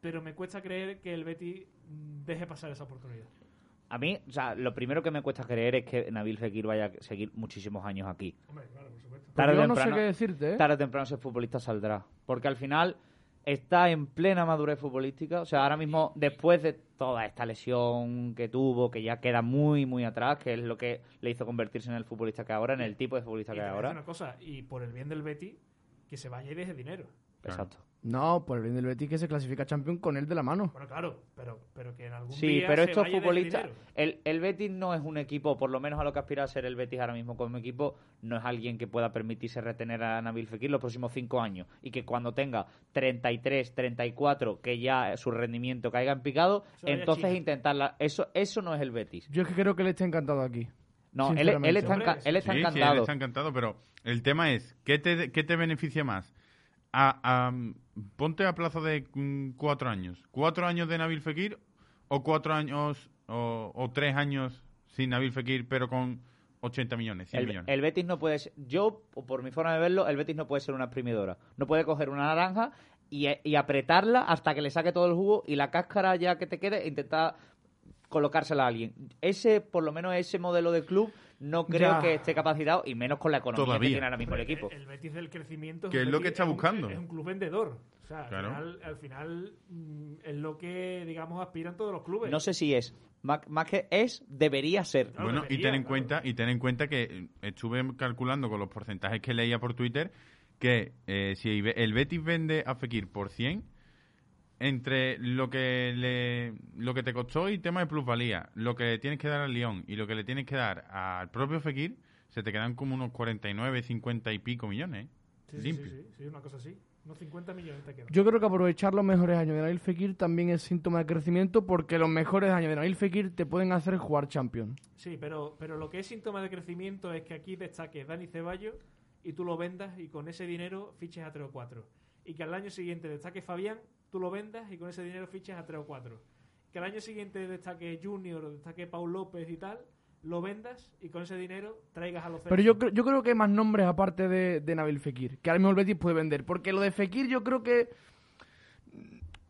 Pero me cuesta creer que el Betis mm, deje pasar esa oportunidad. a mí, o sea, lo primero que me cuesta creer es que Nabil Fekir vaya a seguir muchísimos años aquí. Hombre, claro, por supuesto. Pues Tarde o yo no sé temprano- qué decirte, ¿eh? Tarde o temprano ese futbolista saldrá. Porque al final, está en plena madurez futbolística. O sea, ahora mismo, después de toda esta lesión que tuvo, que ya queda muy, muy atrás, que es lo que le hizo convertirse en el futbolista que ahora, en el tipo de futbolista Y que ahora. una cosa, y por el bien del Betty, que se vaya y deje dinero. Exacto. No, por el bien del Betis que se clasifica Champions con él de la mano. Bueno, claro, pero, pero que en algún Sí, día pero se estos vaya futbolistas. El, el Betis no es un equipo, por lo menos a lo que aspira a ser el Betis ahora mismo como equipo, no es alguien que pueda permitirse retener a Nabil Fekir los próximos cinco años. Y que cuando tenga 33, 34, que ya su rendimiento caiga en picado, entonces intentarla. Eso, eso no es el Betis. Yo es que creo que él está encantado aquí. No, él, está, enca- él está Sí, sí, él encantado. está encantado, pero el tema es, ¿qué te, qué te beneficia más? A, a- ponte a plazo de mm, cuatro años. ¿Cuatro años de Nabil Fekir o cuatro años o, o tres años sin Nabil Fekir, pero con 80 millones, 100 El, millones? el Betis no puede ser, yo, por mi forma de verlo, el Betis no puede ser una exprimidora. No puede coger una naranja y, y apretarla hasta que le saque todo el jugo y la cáscara ya que te quede e intentar colocársela a alguien. Ese, por lo menos ese modelo de club, no creo Ya. que esté capacitado y menos con la economía Todavía. que tiene ahora mismo el equipo. El, Betis del crecimiento. Que un es lo que está buscando. Es un club vendedor. O sea, Claro. al final, al final mm, es lo que, digamos, aspiran todos los clubes. No sé si es, más, más que es, debería ser. Bueno, y ten en claro. cuenta y ten en cuenta que eh, estuve calculando con los porcentajes que leía por Twitter que eh, si el Betis vende a Fekir por 100 entre lo que le lo que te costó y tema de plusvalía, lo que le tienes que dar al León y lo que le tienes que dar al propio Fekir, se te quedan como unos 49, 50 y pico millones. ¿eh? Sí, sí, limpio. sí, sí, sí, una cosa así. Unos 50 millones te quedan. Yo creo que aprovechar los mejores años de Nabil Fekir también es síntoma de crecimiento porque los mejores años de Nabil Fekir te pueden hacer jugar Champions. Sí, pero, pero lo que es síntoma de crecimiento es que aquí destaque Dani Ceballos y tú lo vendas y con ese dinero fiches a 3 o 4. Y que al año siguiente destaque Fabián, tú lo vendas y con ese dinero fiches a 3 o 4. Que al año siguiente destaque Junior o destaque Paul López y tal, lo vendas y con ese dinero traigas a los Pero yo, yo creo que hay más nombres aparte de, de Nabil Fekir, que ahora mismo el Betis puede vender. Porque lo de Fekir yo creo que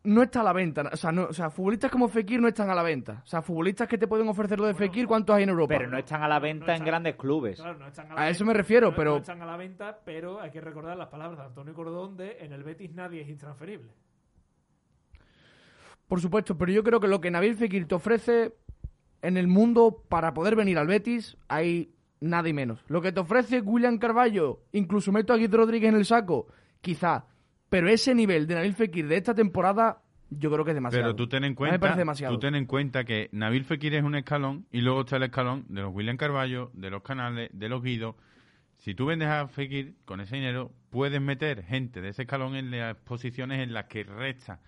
no está a la venta. O sea, no, o sea, futbolistas como Fekir no están a la venta. O sea, futbolistas que te pueden ofrecer lo de Bueno, Fekir, ¿cuántos hay en Europa? Pero no están a la No, no venta en grandes clubes. Claro, no están A la eso venta, me refiero, no- pero- No están a la venta, pero hay que recordar las palabras de Antonio Cordón de en el Betis nadie es intransferible. Por supuesto, pero yo creo que lo que Nabil Fekir te ofrece en el mundo para poder venir al Betis, hay nada y menos. Lo que te ofrece William Carballo, incluso meto a Guido Rodríguez en el saco, quizá. Pero ese nivel de Nabil Fekir de esta temporada, yo creo que es demasiado. Pero tú ten en me cuenta, tú ten en cuenta que Nabil Fekir es un escalón y luego está el escalón de los William Carballo, de los Canales, de los Guidos. Si tú vendes a Fekir con ese dinero, puedes meter gente de ese escalón en las posiciones en las que resta,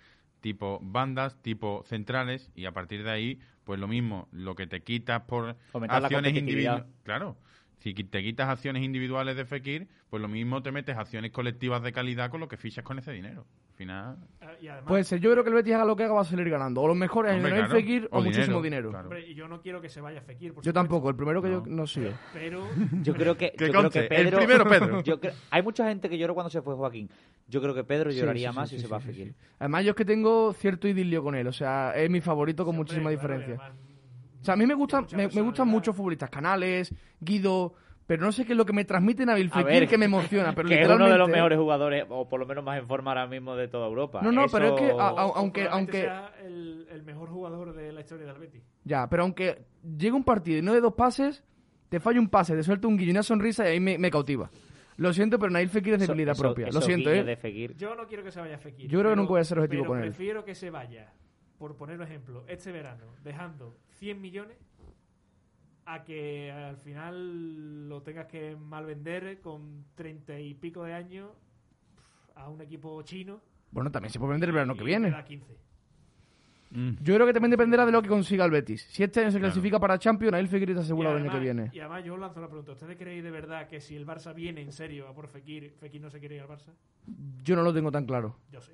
tipo bandas, tipo centrales, y a partir de ahí, pues lo mismo, lo que te quitas por Fomentar acciones individuales. Claro. Si te quitas acciones individuales de Fekir, pues lo mismo te metes acciones colectivas de calidad con lo que fichas con ese dinero. Al final, Ah, Y además, Puede ser, yo creo que el Betis haga lo que haga va a salir ganando. O los mejores Nabil claro. Fekir o, O muchísimo dinero, claro. hombre, y yo no quiero que se vaya Fekir. por Yo supuesto, tampoco, el primero que No. yo no sigo. Pero Yo *laughs* creo que, Que yo creo conste, que el Pedro. primero Pedro. *laughs* yo creo- hay mucha gente que lloró cuando se fue Joaquín. Yo creo que Pedro lloraría sí, más sí, si sí, se va a sí, Fekir. sí. Además, yo es que tengo cierto idilio con él. O sea, es mi favorito con Sí, muchísima claro, diferencia. además, O sea, a mí me gustan, mucha me, me gustan muchos futbolistas, Canales, Guido, pero no sé qué es lo que me transmite Nabil A Fekir ver, que me *laughs* emociona, pero que es uno de los literalmente- mejores jugadores, o por lo menos más en forma ahora mismo de toda Europa. No, no, pero es que a- a- aunque- aunque- sea el, el mejor jugador de la historia del Betis. Ya, pero aunque llegue un partido y no de dos pases, te falla un pase, te suelta un guiño y una sonrisa y ahí me, me cautiva. Lo siento, pero Nabil Fekir es debilidad eso- propia. Lo siento, ¿eh? de Fekir. Yo no quiero que se vaya Fekir. Yo creo que no pero- puede ser objetivo pero con él. prefiero que se vaya, por poner un ejemplo, este verano, dejando 100 millones a que al final lo tengas que mal vender con 30 y pico de años a un equipo chino. Bueno, también se puede vender el verano y que viene. da 15. mm, Yo creo que también dependerá de lo que consiga el Betis. Si este año se Claro. clasifica para Champions, Nabil Fekir está asegurado el año que viene. y además yo os lanzo una pregunta. ¿Ustedes creéis de verdad que si el Barça viene en serio a por Fekir, Fekir no se quiere ir al Barça? Yo no lo tengo tan claro. Yo sí.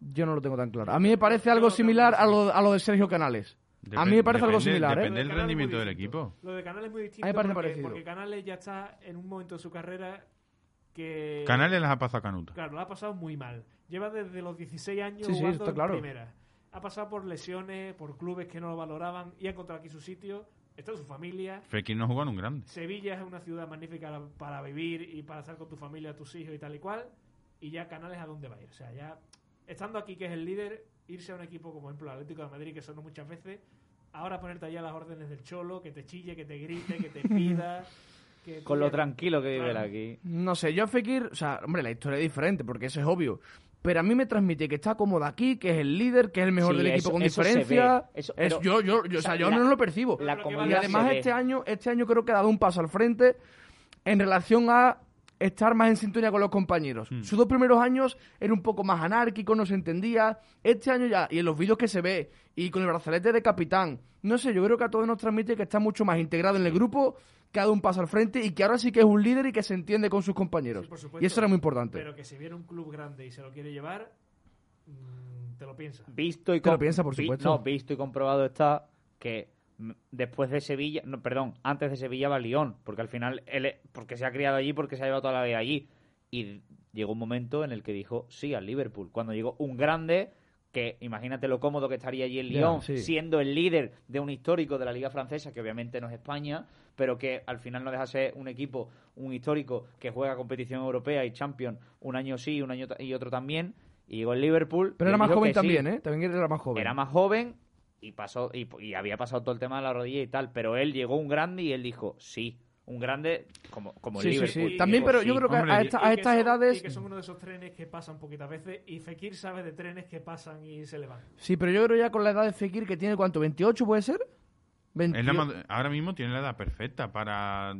Yo no lo tengo tan claro. A mí me parece algo similar a lo, a lo de Sergio Canales. A mí me parece algo depende- similar, ¿eh? Depende del rendimiento del equipo. Lo de Canales es muy distinto A mí me parece porque, parecido. porque Canales ya está en un momento de su carrera que... Canales las ha pasado a Canuto. Claro, lo ha pasado muy mal. Lleva desde los 16 años Sí, sí, jugando está en claro. primera. Ha pasado por lesiones, por clubes que no lo valoraban y ha encontrado aquí su sitio. Está en su familia. Fekir no jugó en un grande. Sevilla es una ciudad magnífica para vivir y para estar con tu familia, tus hijos y tal y cual. Y ya Canales a dónde va a ir. O sea, ya estando aquí, que es el líder, irse a un equipo como, por ejemplo, el Atlético de Madrid, que sonó muchas veces, ahora ponerte allá las órdenes del cholo, que te chille, que te grite, que te pida. *laughs* que Con lo tranquilo que vive Claro. aquí. No sé, yo a Fekir, o sea, hombre, la historia es diferente, porque eso es obvio. Pero a mí me transmite que está cómodo aquí, que es el líder, que es el mejor Sí, del eso- equipo con eso se diferencia. ve. Eso- Es- pero- yo, yo, yo, o sea, yo la- no lo percibo. La Y además se ve. este año, este año creo que ha dado un paso al frente en relación a estar más en sintonía con los compañeros. Hmm. Sus dos primeros años era un poco más anárquico, no se entendía. Este año ya, y en los vídeos que se ve, y con el brazalete de capitán, no sé, yo creo que a todos nos transmite que está mucho más integrado en el grupo, que ha dado un paso al frente y que ahora sí que es un líder y que se entiende con sus compañeros. Sí, por supuesto. y eso era muy importante. Pero que si viene un club grande y se lo quiere llevar, mm, te lo piensa. Visto y Te lo piensa, por vi- supuesto. No, visto y comprobado está que después de Sevilla, no, perdón, antes de Sevilla va Lyon, porque al final él, es- porque se ha criado allí, porque se ha llevado toda la vida allí. Y llegó un momento en el que dijo sí al Liverpool. Cuando llegó un grande que imagínate lo cómodo que estaría allí en Ya, Lyon, sí. siendo el líder de un histórico de la Liga Francesa, que obviamente no es España, pero que al final no deja de ser un equipo, un histórico que juega competición europea y Champions un año sí, un año y otro también. Y llegó el Liverpool. Pero era más joven sí. también, ¿eh? También era más joven. Era más joven y pasó y, y había pasado todo el tema de la rodilla y tal, pero él llegó un grande y él dijo sí, un grande como como Sí, el sí, Liverpool. sí. Y También, dijo, pero sí. yo creo que Hombre, a, y- esta- Y a que estas son- edades... Y que son uno de esos trenes que pasan poquitas veces y Fekir sabe de trenes que pasan y se le van. Sí, pero yo creo ya con la edad de Fekir que tiene cuánto, 28 puede ser? Es la 28. mad- ahora mismo tiene la edad perfecta para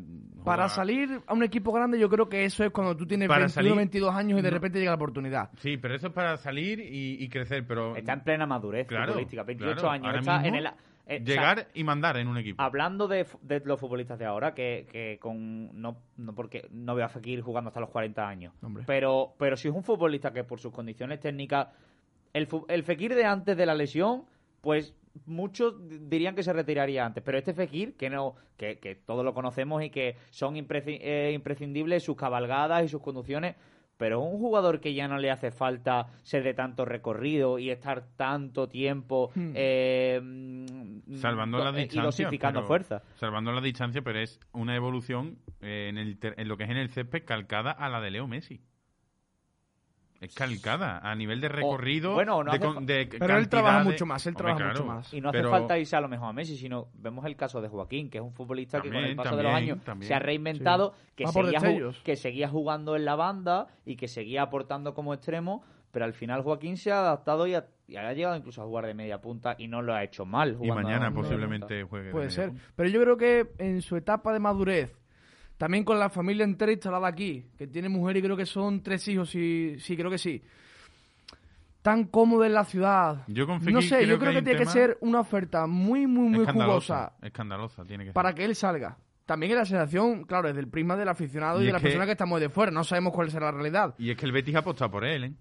Para salir a un equipo grande yo creo que eso es cuando tú tienes Para 21, salir- 22 años y de no. repente llega la oportunidad. Sí, pero eso es para salir y, y crecer, pero Está en plena madurez Claro, futbolística, 28 claro. años, Ahora está mismo, en el eh, o sea, llegar y mandar en un equipo. Hablando de, los futbolistas de ahora, que, que con no, no porque no veo a Fekir jugando hasta los 40 años, Hombre. pero pero si es un futbolista que por sus condiciones técnicas, el, el Fekir de antes de la lesión, pues muchos dirían que se retiraría antes, pero este Fekir, que no que, que todos lo conocemos y que son impreci- eh, imprescindibles sus cabalgadas y sus conducciones, pero un jugador que ya no le hace falta ser de tanto recorrido y estar tanto tiempo Hmm. eh, Salvando do- la eh, y distancia. dosificando pero- fuerza. Salvando la distancia, pero es una evolución eh, en, el ter- en lo que es en el césped calcada a la de Leo Messi. Es calcada a nivel de recorrido. bueno, no de, hace con- fa- de Pero él trabaja de- mucho más, él trabaja claro. mucho más. Y no hace Pero- falta irse a lo mejor a Messi, sino vemos el caso de Joaquín, que es un futbolista que con el paso de los años también. se ha reinventado, que, seguía que seguía jugando en la banda y que seguía aportando como extremo, pero al final Joaquín se ha adaptado y ha, y ha llegado incluso a jugar de media punta y no lo ha hecho mal. Y mañana de media punta. posiblemente juegue. de Puede media ser. punta. Pero yo creo que en su etapa de madurez, también con la familia entera instalada aquí, que tiene mujer y creo que son tres hijos, sí, sí creo que sí. Tan cómodo en la ciudad. Yo con no sé, yo creo que tiene que ser una oferta muy, muy, muy escandalosa. jugosa Escandalosa, tiene que ser. para que él salga. También es la sensación, claro, es del prisma del aficionado y, Y de es la que- persona que estamos de fuera. No sabemos cuál será la realidad. Y es que el Betis ha apostado por él, ¿eh?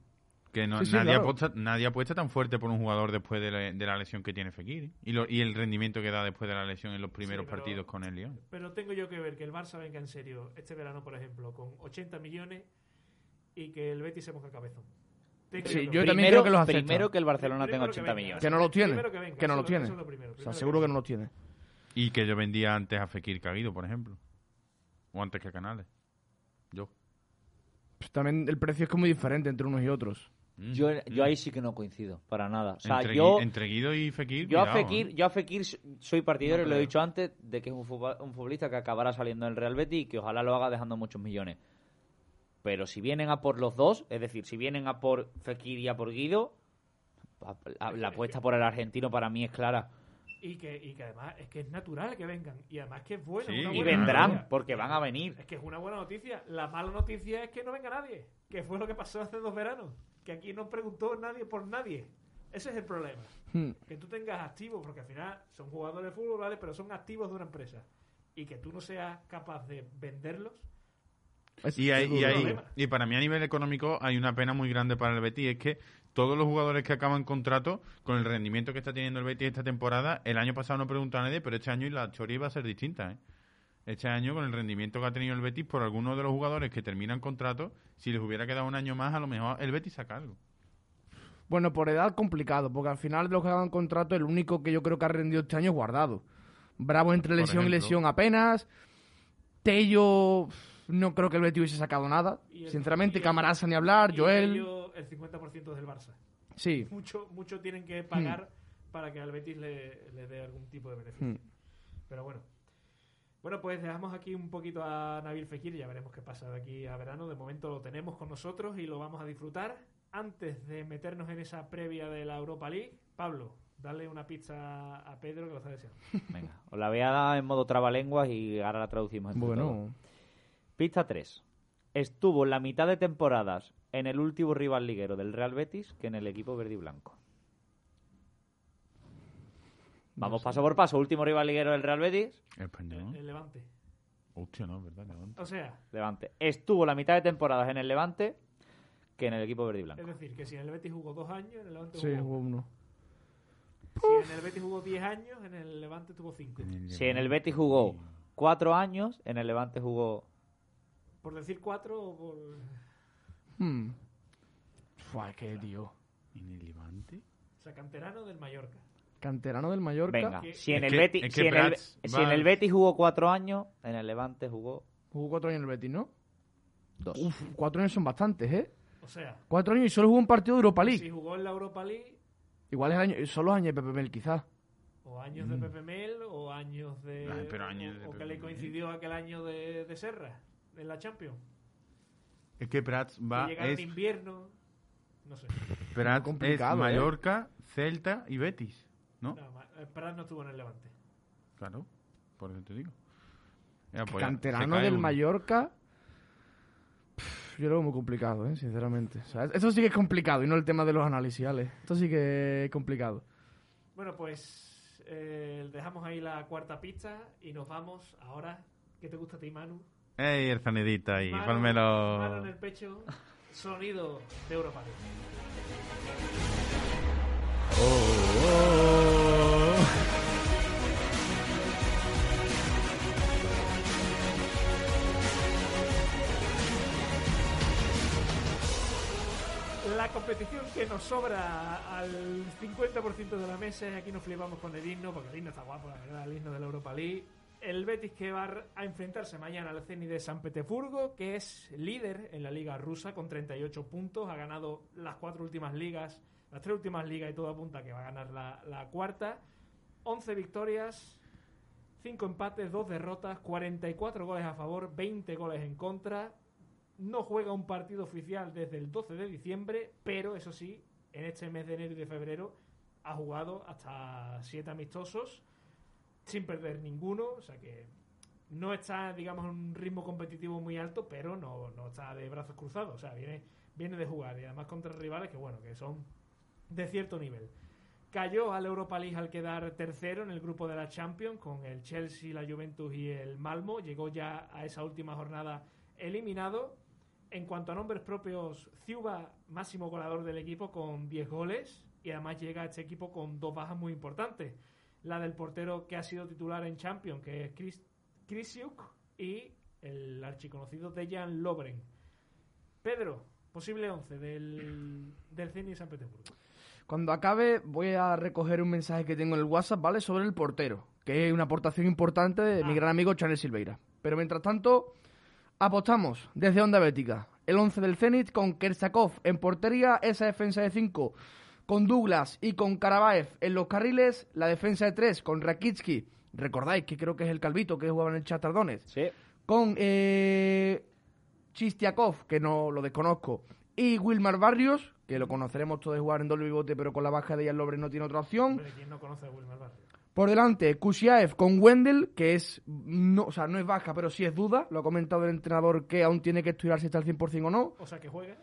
Que no, Sí, sí, nadie, claro. apuesta, nadie apuesta tan fuerte por un jugador después de la, de la lesión que tiene Fekir. ¿eh? Y, lo- y el rendimiento que da después de la lesión en los primeros pero- partidos con el Lyon. Pero tengo yo que ver que el Barça venga en serio este verano, por ejemplo, con 80 millones y que el Betis se ponga cabezón. Tengo Sí, que yo también primero, creo que los acepta. primero que el Barcelona Primero tenga que 80 venga. millones. Que no lo tiene. Que venga, que no eso lo es- tiene. eso es lo primero, o sea, primero que seguro que no lo tiene. Y que yo vendía antes a Fekir Caguido, por ejemplo. O antes que a Canales. Yo. Pues también el precio es que es muy diferente entre unos y otros. Mm. Yo, yo Mm. ahí sí que no coincido, para nada. O sea, entre, yo, Gui- entre Guido y Fekir. yo, a Fekir, ¿eh? yo a Fekir soy partidario, No lo he dicho antes, de que es un, futbol- un futbolista que acabará saliendo del Real Betis y que ojalá lo haga dejando muchos millones. Pero si vienen a por los dos, es decir, si vienen a por Fekir y a por Guido, la apuesta por el argentino para mí es clara. Y que, y que además es que es natural que vengan. Y además que es bueno. Sí, Y vendrán, noticia. porque van a venir. Es que es una buena noticia. La mala noticia es que no venga nadie. Que fue lo que pasó hace dos veranos. Que aquí no preguntó nadie por nadie. Ese es el problema. Hmm. Que tú tengas activos, porque al final son jugadores de fútbol, ¿vale? Pero son activos de una empresa. Y que tú no seas capaz de venderlos. Y, hay- es y, hay- y para mí a nivel económico hay una pena muy grande para el Betis. Es que todos los jugadores que acaban contrato, con el rendimiento que está teniendo el Betis esta temporada, el año pasado no preguntó a nadie, pero este año la historia iba a ser distinta. ¿eh? Este año, con el rendimiento que ha tenido el Betis, por algunos de los jugadores que terminan contrato, si les hubiera quedado un año más, a lo mejor el Betis saca algo. Bueno, por edad complicado, porque al final de los que hagan contrato, el único que yo creo que ha rendido este año es guardado. Bravo entre lesión y lesión apenas. Tello, no creo que el Betis hubiese sacado nada. Sinceramente, Camarasa ni hablar, y Joel. el 50% del Barça. Sí. mucho, mucho tienen que pagar para que al Betis le, le dé algún tipo de beneficio. Hmm. Pero bueno. Bueno, pues dejamos aquí un poquito a Nabil Fekir, ya veremos qué pasa de aquí a verano. De momento lo tenemos con nosotros y lo vamos a disfrutar. Antes de meternos en esa previa de la Europa League, Pablo, dale una pizza a Pedro que lo está deseando. *laughs* Venga, os la voy a dar en modo trabalenguas y ahora la traducimos. entre. Bueno, Pista 3. Estuvo la mitad de temporadas en el último rival liguero del Real Betis que en el equipo verde y blanco. Vamos paso por paso. Último rival liguero del Real Betis, Español. El Levante. Hostia, no, ¿verdad? Levante. O sea, Levante. Estuvo la mitad de temporadas en el Levante que en el equipo verde y es blanco. decir, que si en el Betis jugó dos años, en el Levante sí, jugó uno. Si en el Betis jugó 10 años, en el Levante tuvo 5. Si en el Betis jugó cuatro años, en el Levante jugó... Por decir 4 o por... Hmm. Fua, qué tío. ¿En el Levante? O sea, canterano del Mallorca. Canterano del Mallorca. Venga, si en, el que- Betis, si, en el, Prats si va- en el Betis jugó cuatro años, en el Levante jugó Jugó cuatro años en el Betis, ¿no? dos. Uf, cuatro años son bastantes, ¿eh? O sea, Cuatro años y solo jugó un partido de Europa League. si jugó en la Europa League, Igual es el año, son los años de Pepe Mel, quizás. o años de Pepe Mel, o años de... Ay, pero años o, de o que le Mel. coincidió aquel año de, de Serra, en la Champions. Es que Prats va. que Es, en invierno, no sé. Prats complicado, es ¿eh? Mallorca, Celta y Betis. ¿No? No, eh, Prat no estuvo en el Levante. Claro, por eso te digo. Ya, pues Canterano del uno. Mallorca. Pff, Yo lo veo muy complicado, ¿eh? sinceramente. O sea, esto sí que es complicado y no el tema de los análisis, ¿vale? Esto sí que es complicado. Bueno, pues eh, dejamos ahí la cuarta pista y nos vamos ahora. ¿Qué te gusta a ti, Manu? Ey, el zanedita ahí, Mano- pónmelo. Mano en el pecho, sonido de Europa League. La competición que nos sobra al 50% de la mesa, aquí nos flipamos con el himno, porque el himno está guapo, la verdad, el himno de la Europa League. El Betis que va a enfrentarse mañana al Zenit de San Petersburgo, que es líder en la liga rusa con 38 puntos, ha ganado las cuatro últimas ligas, las tres últimas ligas y todo apunta que va a ganar la, la cuarta. 11 victorias, 5 empates, 2 derrotas, 44 goles a favor, 20 goles en contra. No juega un partido oficial desde el 12 de diciembre, pero eso sí, en este mes de enero y de febrero ha jugado hasta 7 amistosos sin perder ninguno, o sea que no está, digamos, en un ritmo competitivo muy alto, pero no, no está de brazos cruzados, o sea, viene, viene de jugar y además contra rivales que, bueno, que son de cierto nivel. Cayó al Europa League al quedar tercero en el grupo de la Champions con el Chelsea, la Juventus y el Malmo. Llegó ya a esa última jornada eliminado. En cuanto a nombres propios, Ciuba, máximo goleador del equipo con 10 goles y además llega a este equipo con dos bajas muy importantes. La del portero que ha sido titular en Champions, que es Chris, Krisiuk, y el archiconocido Dejan Lobren. Pedro, posible 11 del, del Zenit de San Petersburgo. Cuando acabe, voy a recoger un mensaje que tengo en el WhatsApp, ¿vale? Sobre el portero, que es una aportación importante de mi Ah. gran amigo Chanel Silveira. Pero mientras tanto, apostamos desde Onda Bética. El 11 del Zenit con Kersakov en portería, esa defensa de 5 con Douglas y con Karavaev en los carriles, la defensa de 3 con Rakitsky, recordáis que creo que es el calvito que jugaba en el Chatardones, Sí. con eh, Chistiakov, que no lo desconozco, y Wilmar Barrios, que lo conoceremos todos de jugar en doble bigote, pero con la baja de Ian Lobre no tiene otra opción. ¿quién no conoce a Wilmer Barrio? Por delante, Kusiaev con Wendel, que es, no, o sea, no es baja, pero sí es duda. Lo ha comentado el entrenador que aún tiene que estudiar si está al 100% o no. O sea, que juega.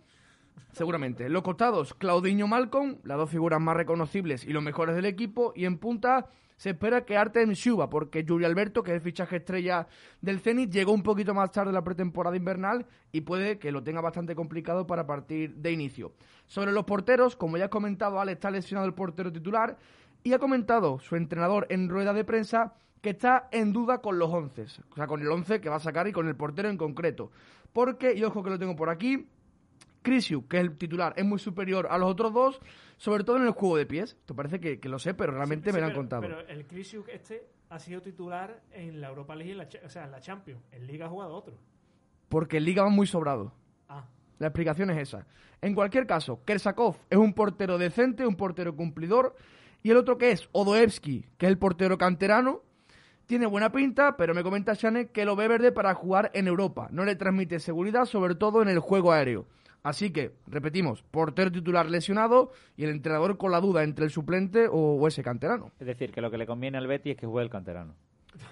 Seguramente. En los costados, Claudinho Malcolm, las dos figuras más reconocibles y los mejores del equipo. Y en punta se espera que Artem Shuba, porque Julio Alberto, que es el fichaje estrella del Zenit, llegó un poquito más tarde de la pretemporada invernal y puede que lo tenga bastante complicado para partir de inicio. Sobre los porteros, como ya he comentado, Alex está lesionado el portero titular y ha comentado su entrenador en rueda de prensa que está en duda con los 11, o sea, con el 11 que va a sacar y con el portero en concreto. Porque, y ojo que lo tengo por aquí, Krisiuk, que es el titular, es muy superior a los otros dos, sobre todo en el juego de pies. Esto parece que, que lo sé, pero realmente Sí, me sí, lo han pero- contado. Pero el Krisiuk este ha sido titular en la Europa League, y en la o sea, en la Champions. En Liga ha jugado otro. Porque en Liga va muy sobrado. Ah, La explicación es esa. En cualquier caso, Kersakov es un portero decente, un portero cumplidor, y el otro que es Odoevsky, que es el portero canterano, tiene buena pinta, pero me comenta Shane que lo ve verde para jugar en Europa. No le transmite seguridad, sobre todo en el juego aéreo. Así que, repetimos, portero titular lesionado y el entrenador con la duda entre el suplente o, o ese canterano. Es decir, que lo que le conviene al Betis es que juegue el canterano.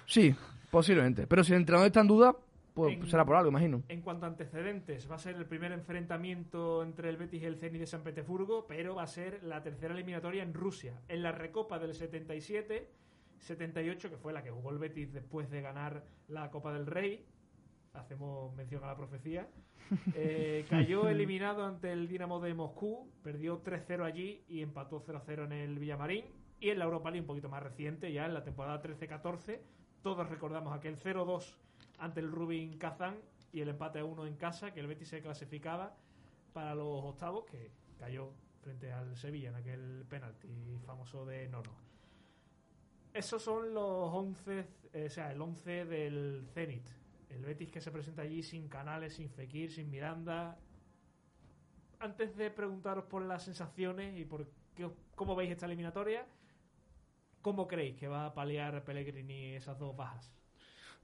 Sí, posiblemente. Pero si el entrenador está en duda, pues En- será por algo, imagino. En cuanto a antecedentes, va a ser el primer enfrentamiento entre el Betis y el Zenit de San Petersburgo, pero va a ser la tercera eliminatoria en Rusia. En la Recopa del 77, 78, que fue la que jugó el Betis después de ganar la Copa del Rey, hacemos mención a la profecía, *laughs* eh, cayó *laughs* eliminado ante el Dinamo de Moscú, perdió 3-0 allí y empató 0-0 en el Villamarín. Y en la Europa League un poquito más reciente, ya en la temporada 13-14, todos recordamos aquel 0-2 ante el Rubin Kazán y el empate a 1 en casa, que el Betis se clasificaba para los octavos, que cayó frente al Sevilla en aquel penalti famoso de Nono. Esos son los 11, eh, o sea, el 11 del Zenit. El Betis que se presenta allí sin Canales, sin Fekir, sin Miranda. Antes de preguntaros por las sensaciones y por qué- cómo veis esta eliminatoria, ¿cómo creéis que va a paliar Pellegrini esas dos bajas?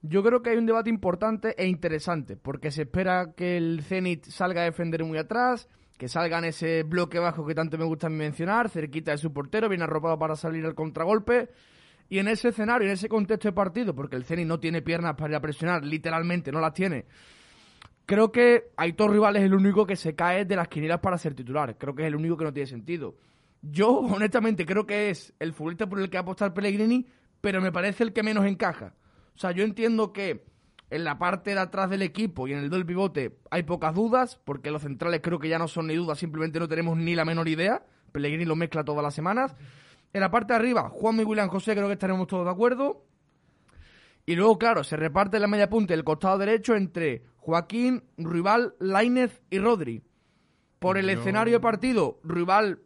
Yo creo que hay un debate importante e interesante, porque se espera que el Zenit salga a defender muy atrás, que salga en ese bloque bajo que tanto me gusta mencionar, cerquita de su portero, bien arropado para salir al contragolpe. Y en ese escenario, en ese contexto de partido, porque el Zenit no tiene piernas para ir a presionar, literalmente no las tiene, creo que Aitor Rival es el único que se cae de las quinielas para ser titular. Creo que es el único que no tiene sentido. Yo, honestamente, creo que es el futbolista por el que va a apostar Pellegrini, pero me parece el que menos encaja. O sea, yo entiendo que en la parte de atrás del equipo y en el del pivote hay pocas dudas, porque los centrales creo que ya no son ni dudas, simplemente no tenemos ni la menor idea. Pellegrini lo mezcla todas las semanas. En la parte de arriba, Juan y William José creo que estaremos todos de acuerdo. Y luego, claro, se reparte la media punta del costado derecho entre Joaquín, Rival, Lainez y Rodri. Por el escenario de partido, Rival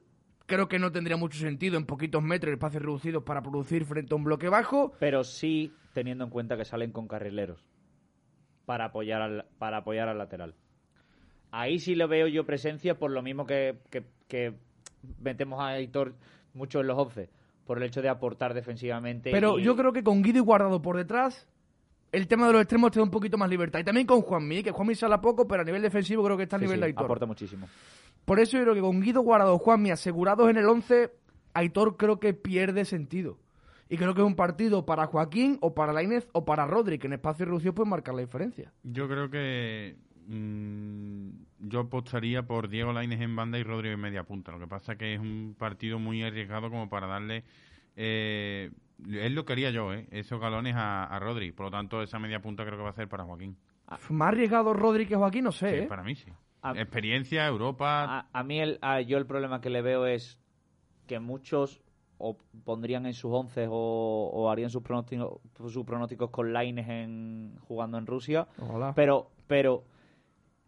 creo que no tendría mucho sentido en poquitos metros, espacios reducidos para producir frente a un bloque bajo. Pero sí teniendo en cuenta que salen con carrileros para apoyar al, para apoyar al lateral. Ahí sí le veo yo presencia por lo mismo que, que, que metemos a Aitor mucho en los 11, por el hecho de aportar defensivamente. Pero y- yo creo que con Guido y Guardado por detrás, el tema de los extremos te da un poquito más libertad. Y también con Juanmi, que Juanmi sale poco, pero a nivel defensivo creo que está a Sí, nivel sí, de Aitor. aporta muchísimo. Por eso yo creo que con Guido, Guardado, Juanmi asegurados en el 11, Aitor creo que pierde sentido. Y creo que es un partido para Joaquín, o para Lainez, o para Rodri, que en espacio reducido puede marcar la diferencia. Yo creo que mm, yo apostaría por Diego Lainez en banda y Rodrigo en media punta. Lo que pasa es que es un partido muy arriesgado como para darle... Eh, él lo quería yo, ¿eh? Esos galones a, a Rodri. Por lo tanto, esa media punta creo que va a ser para Joaquín. Más arriesgado Rodri que Joaquín, no sé, Sí, ¿eh? para mí sí. A- Experiencia, Europa... A, a mí el, a- yo el problema que le veo es que muchos o pondrían en sus once o, o harían sus pronósticos, sus pronósticos con Laines en, jugando en Rusia. Ojalá. Pero, pero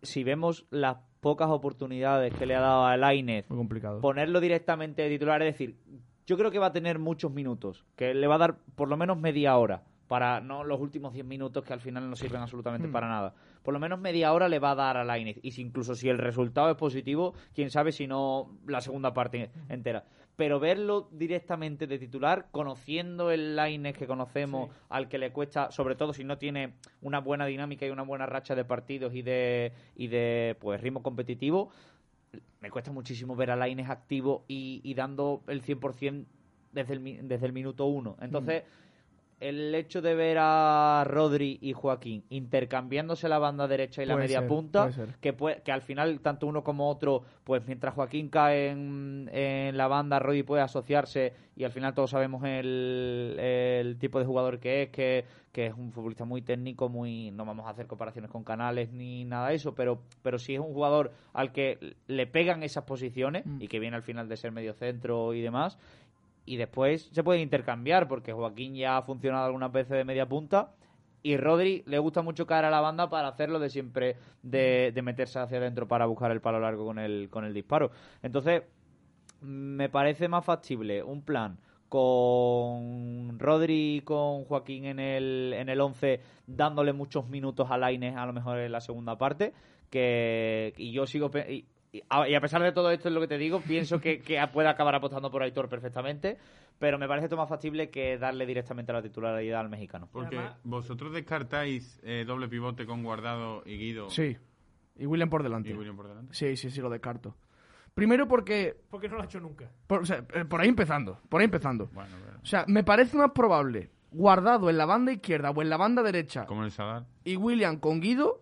si vemos las pocas oportunidades que le ha dado a Lainez, Muy complicado. ponerlo directamente de titular, es decir, yo creo que va a tener muchos minutos, que le va a dar por lo menos media hora, para no los últimos 10 minutos que al final no sirven absolutamente Hmm. para nada. Por lo menos media hora le va a dar a Lainez, y si incluso si el resultado es positivo, quién sabe si no la segunda parte entera. Pero verlo directamente de titular, conociendo el Lainez que conocemos, al que le cuesta, sobre todo si no tiene una buena dinámica y una buena racha de partidos y de, y de pues ritmo competitivo, me cuesta muchísimo ver a Lainez activo y, y dando el 100% desde el, desde el minuto uno. Entonces, el hecho de ver a Rodri y Joaquín intercambiándose la banda derecha y la media ser, punta, que, que al final tanto uno como otro, pues mientras Joaquín cae en, en la banda, Rodri puede asociarse y al final todos sabemos el, el tipo de jugador que es, que, que es un futbolista muy técnico, muy no vamos a hacer comparaciones con canales ni nada de eso, pero, pero sí es un jugador al que le pegan esas posiciones Mm. y que viene al final de ser medio centro y demás. Y después se puede intercambiar porque Joaquín ya ha funcionado algunas veces de media punta y Rodri le gusta mucho caer a la banda para hacerlo de siempre, de, de meterse hacia adentro para buscar el palo largo con el, con el disparo. Entonces, me parece más factible un plan con Rodri y con Joaquín en el, en el 11, dándole muchos minutos a Laines a lo mejor en la segunda parte, que y yo sigo... Y, y a pesar de todo esto es lo que te digo, pienso que, que *laughs* puede acabar apostando por Aitor perfectamente, pero me parece esto más factible que darle directamente la titularidad al mexicano. Porque vosotros descartáis eh, doble pivote con Guardado y Guido Sí. Y William por delante. y William por delante. Sí, sí, sí, lo descarto. Primero porque... Porque no lo ha hecho nunca. Por, o sea, eh, por ahí empezando. Por ahí empezando. Bueno, pero- O sea, me parece más probable guardado en la banda izquierda o en la banda derecha como el Sadar. y William con Guido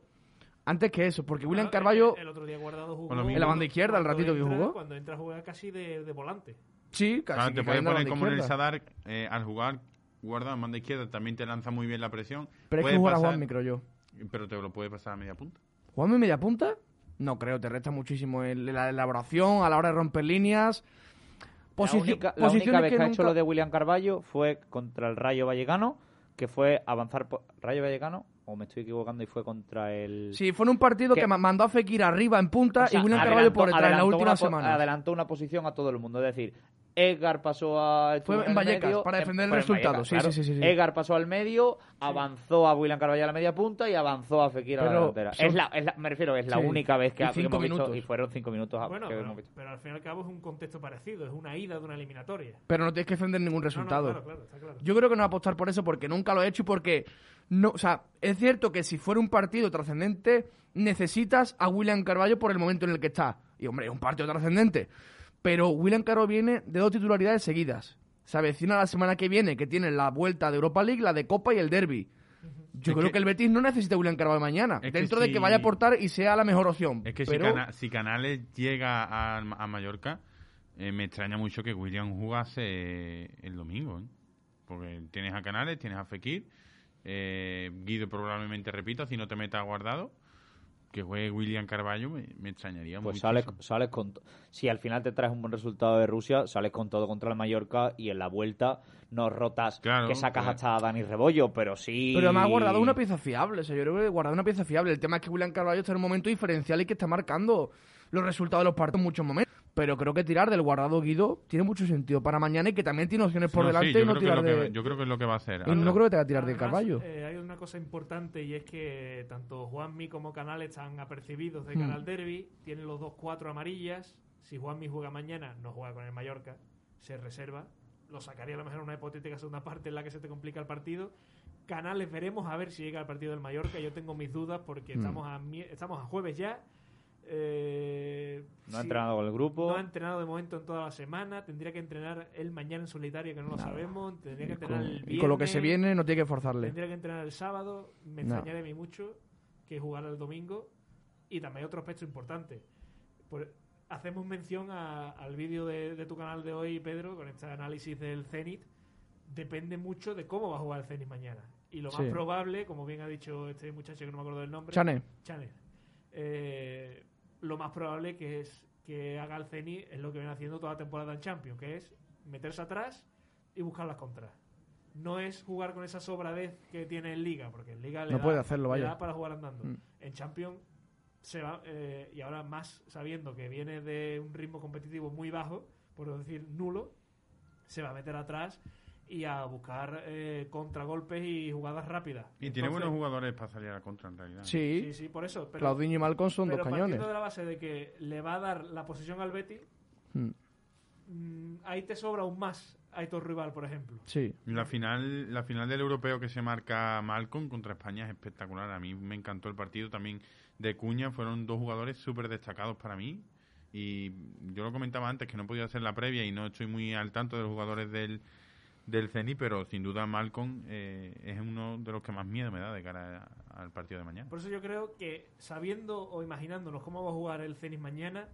antes que eso, porque William Bueno, Carballo El, el otro día guardado jugó. En la banda izquierda, el cuando ratito que entra- jugó. Cuando entra a jugar casi de, de volante. Sí, casi. Claro, que te la poner como en el. Sadar, eh, al jugar Guardado en banda izquierda también te lanza muy bien la presión. Pero es Puede que jugar a Juanmi, creo yo. Pero te lo puede pasar a media punta. ¿Juanmi media punta? No creo, te resta muchísimo en la elaboración, a la hora de romper líneas. Posici- la única, la única vez que, ha hecho nunca- lo de William Carballo fue contra el Rayo Vallecano, que fue avanzar por... ¿Rayo Vallecano? ¿O me estoy equivocando y fue contra el... Sí, fue en un partido que, que- ma- mandó a Fekir arriba en punta O sea, y William adelantó- Carballo por detrás en la última semana. Adelantó una posición a todo el mundo. Es decir, Edgar pasó a. Fue en Vallecas, medio, para en- defender el resultado, Vallecas, sí, claro. sí, sí, sí, sí. Edgar pasó al medio, avanzó a William Carvalho a la media punta y avanzó a Fekir a la delantera. son- Es la, es la- me refiero, es la Sí. única vez que, Y cinco hemos visto. minutos. Y fueron cinco minutos a- Bueno, que pero, hemos visto. pero al fin y al cabo es un contexto parecido. Es una ida de una eliminatoria. Pero no tienes que defender ningún No, no, resultado. claro, claro, está claro. Yo creo que no va a apostar por eso porque nunca lo he hecho y porque no, o sea, es cierto que si fuera un partido trascendente necesitas a William Carballo por el momento en el que está. Y hombre, es un partido trascendente. Pero William Carballo viene de dos titularidades seguidas. Se avecina la semana que viene que tiene la vuelta de Europa League, la de Copa y el Derby. Yo Es creo que- que, el Betis no necesita a William Carballo mañana, dentro de que vaya a aportar y sea la mejor opción. Es que Pero- si, Cana- si Canales llega a, a Mallorca, eh, me extraña mucho que William jugase el domingo. ¿eh? Porque tienes a Canales, tienes a Fekir, eh, Guido probablemente repita, si no te metas guardado. Que juegue William Carballo me, me extrañaría Pues mucho. sales, sales con. Si al final te traes un buen resultado de Rusia, sales con todo contra el Mallorca y en la vuelta no rotas Claro, que sacas pues. hasta a Dani Rebollo, pero sí. Pero además guardado una pieza fiable, o sea, yo creo que guardado una pieza fiable. El tema es que William Carvalho está en un momento diferencial y que está marcando los resultados de los partidos en muchos momentos. Pero creo que tirar del guardado Guido tiene mucho sentido para mañana y que también tiene opciones por No, sí, delante yo y no creo que es tirar lo que- de... yo creo que es lo que va a hacer. y no creo que tenga que tirar de Además, Carballo. eh, hay una cosa importante y es que tanto Juanmi como Canales están apercibidos de Hmm. cara al derby. Tienen los dos cuatro amarillas. Si Juanmi juega mañana, no juega con el Mallorca, se reserva. Lo sacaría a lo mejor en una hipotética segunda parte en la que se te complica el partido. Canales veremos a ver si llega al partido del Mallorca. Yo tengo mis dudas porque Hmm. estamos, a, mi- estamos a jueves ya. Eh, No ha sí, entrenado con el grupo. no ha entrenado de momento en toda la semana. Tendría que entrenar él mañana en solitario, que no lo sabemos. Tendría que entrenar con, el y con lo que se viernes. viene no tiene que forzarle. Tendría que entrenar el sábado. Me No. extrañaría a mí mucho que jugara el domingo. Y también hay otro aspecto importante. Por- hacemos mención a- al vídeo de, de tu canal de hoy, Pedro, con este análisis del Zenit. Depende mucho de cómo va a jugar el Zenit mañana. Y lo más Sí. probable, como bien ha dicho este muchacho que no me acuerdo del nombre, Chane, Chanel, eh, lo más probable que es que haga el Zenit es lo que viene haciendo toda la temporada en Champions, que es meterse atrás y buscar las contras. No es jugar con esa sobradez que tiene en Liga, porque en Liga le, No da, puede hacerlo, le vaya. da para jugar andando. Mm. En Champions se va, eh, y ahora más sabiendo que viene de un ritmo competitivo muy bajo, por decir nulo, se va a meter atrás y a buscar eh, contragolpes y jugadas rápidas. Y tiene buenos jugadores para salir a la contra, en realidad. sí, Sí, sí, por eso. Pero, Claudinho y Malcom son pero dos cañones. de la base de que le va a dar la posición al Betis, Mm, mm, ahí te sobra aún más Aitor Rival, por ejemplo. Sí, La final, la final del europeo que se marca Malcolm contra España es espectacular. A mí me encantó el partido también de Cuña. Fueron dos jugadores súper destacados para mí. Y yo lo comentaba antes que no podía hacer la previa y no estoy muy al tanto de los jugadores del, del Zenit, pero sin duda Malcolm eh, es uno de los que más miedo me da de cara a- al partido de mañana. Por eso yo creo que sabiendo o imaginándonos cómo va a jugar el Zenit mañana,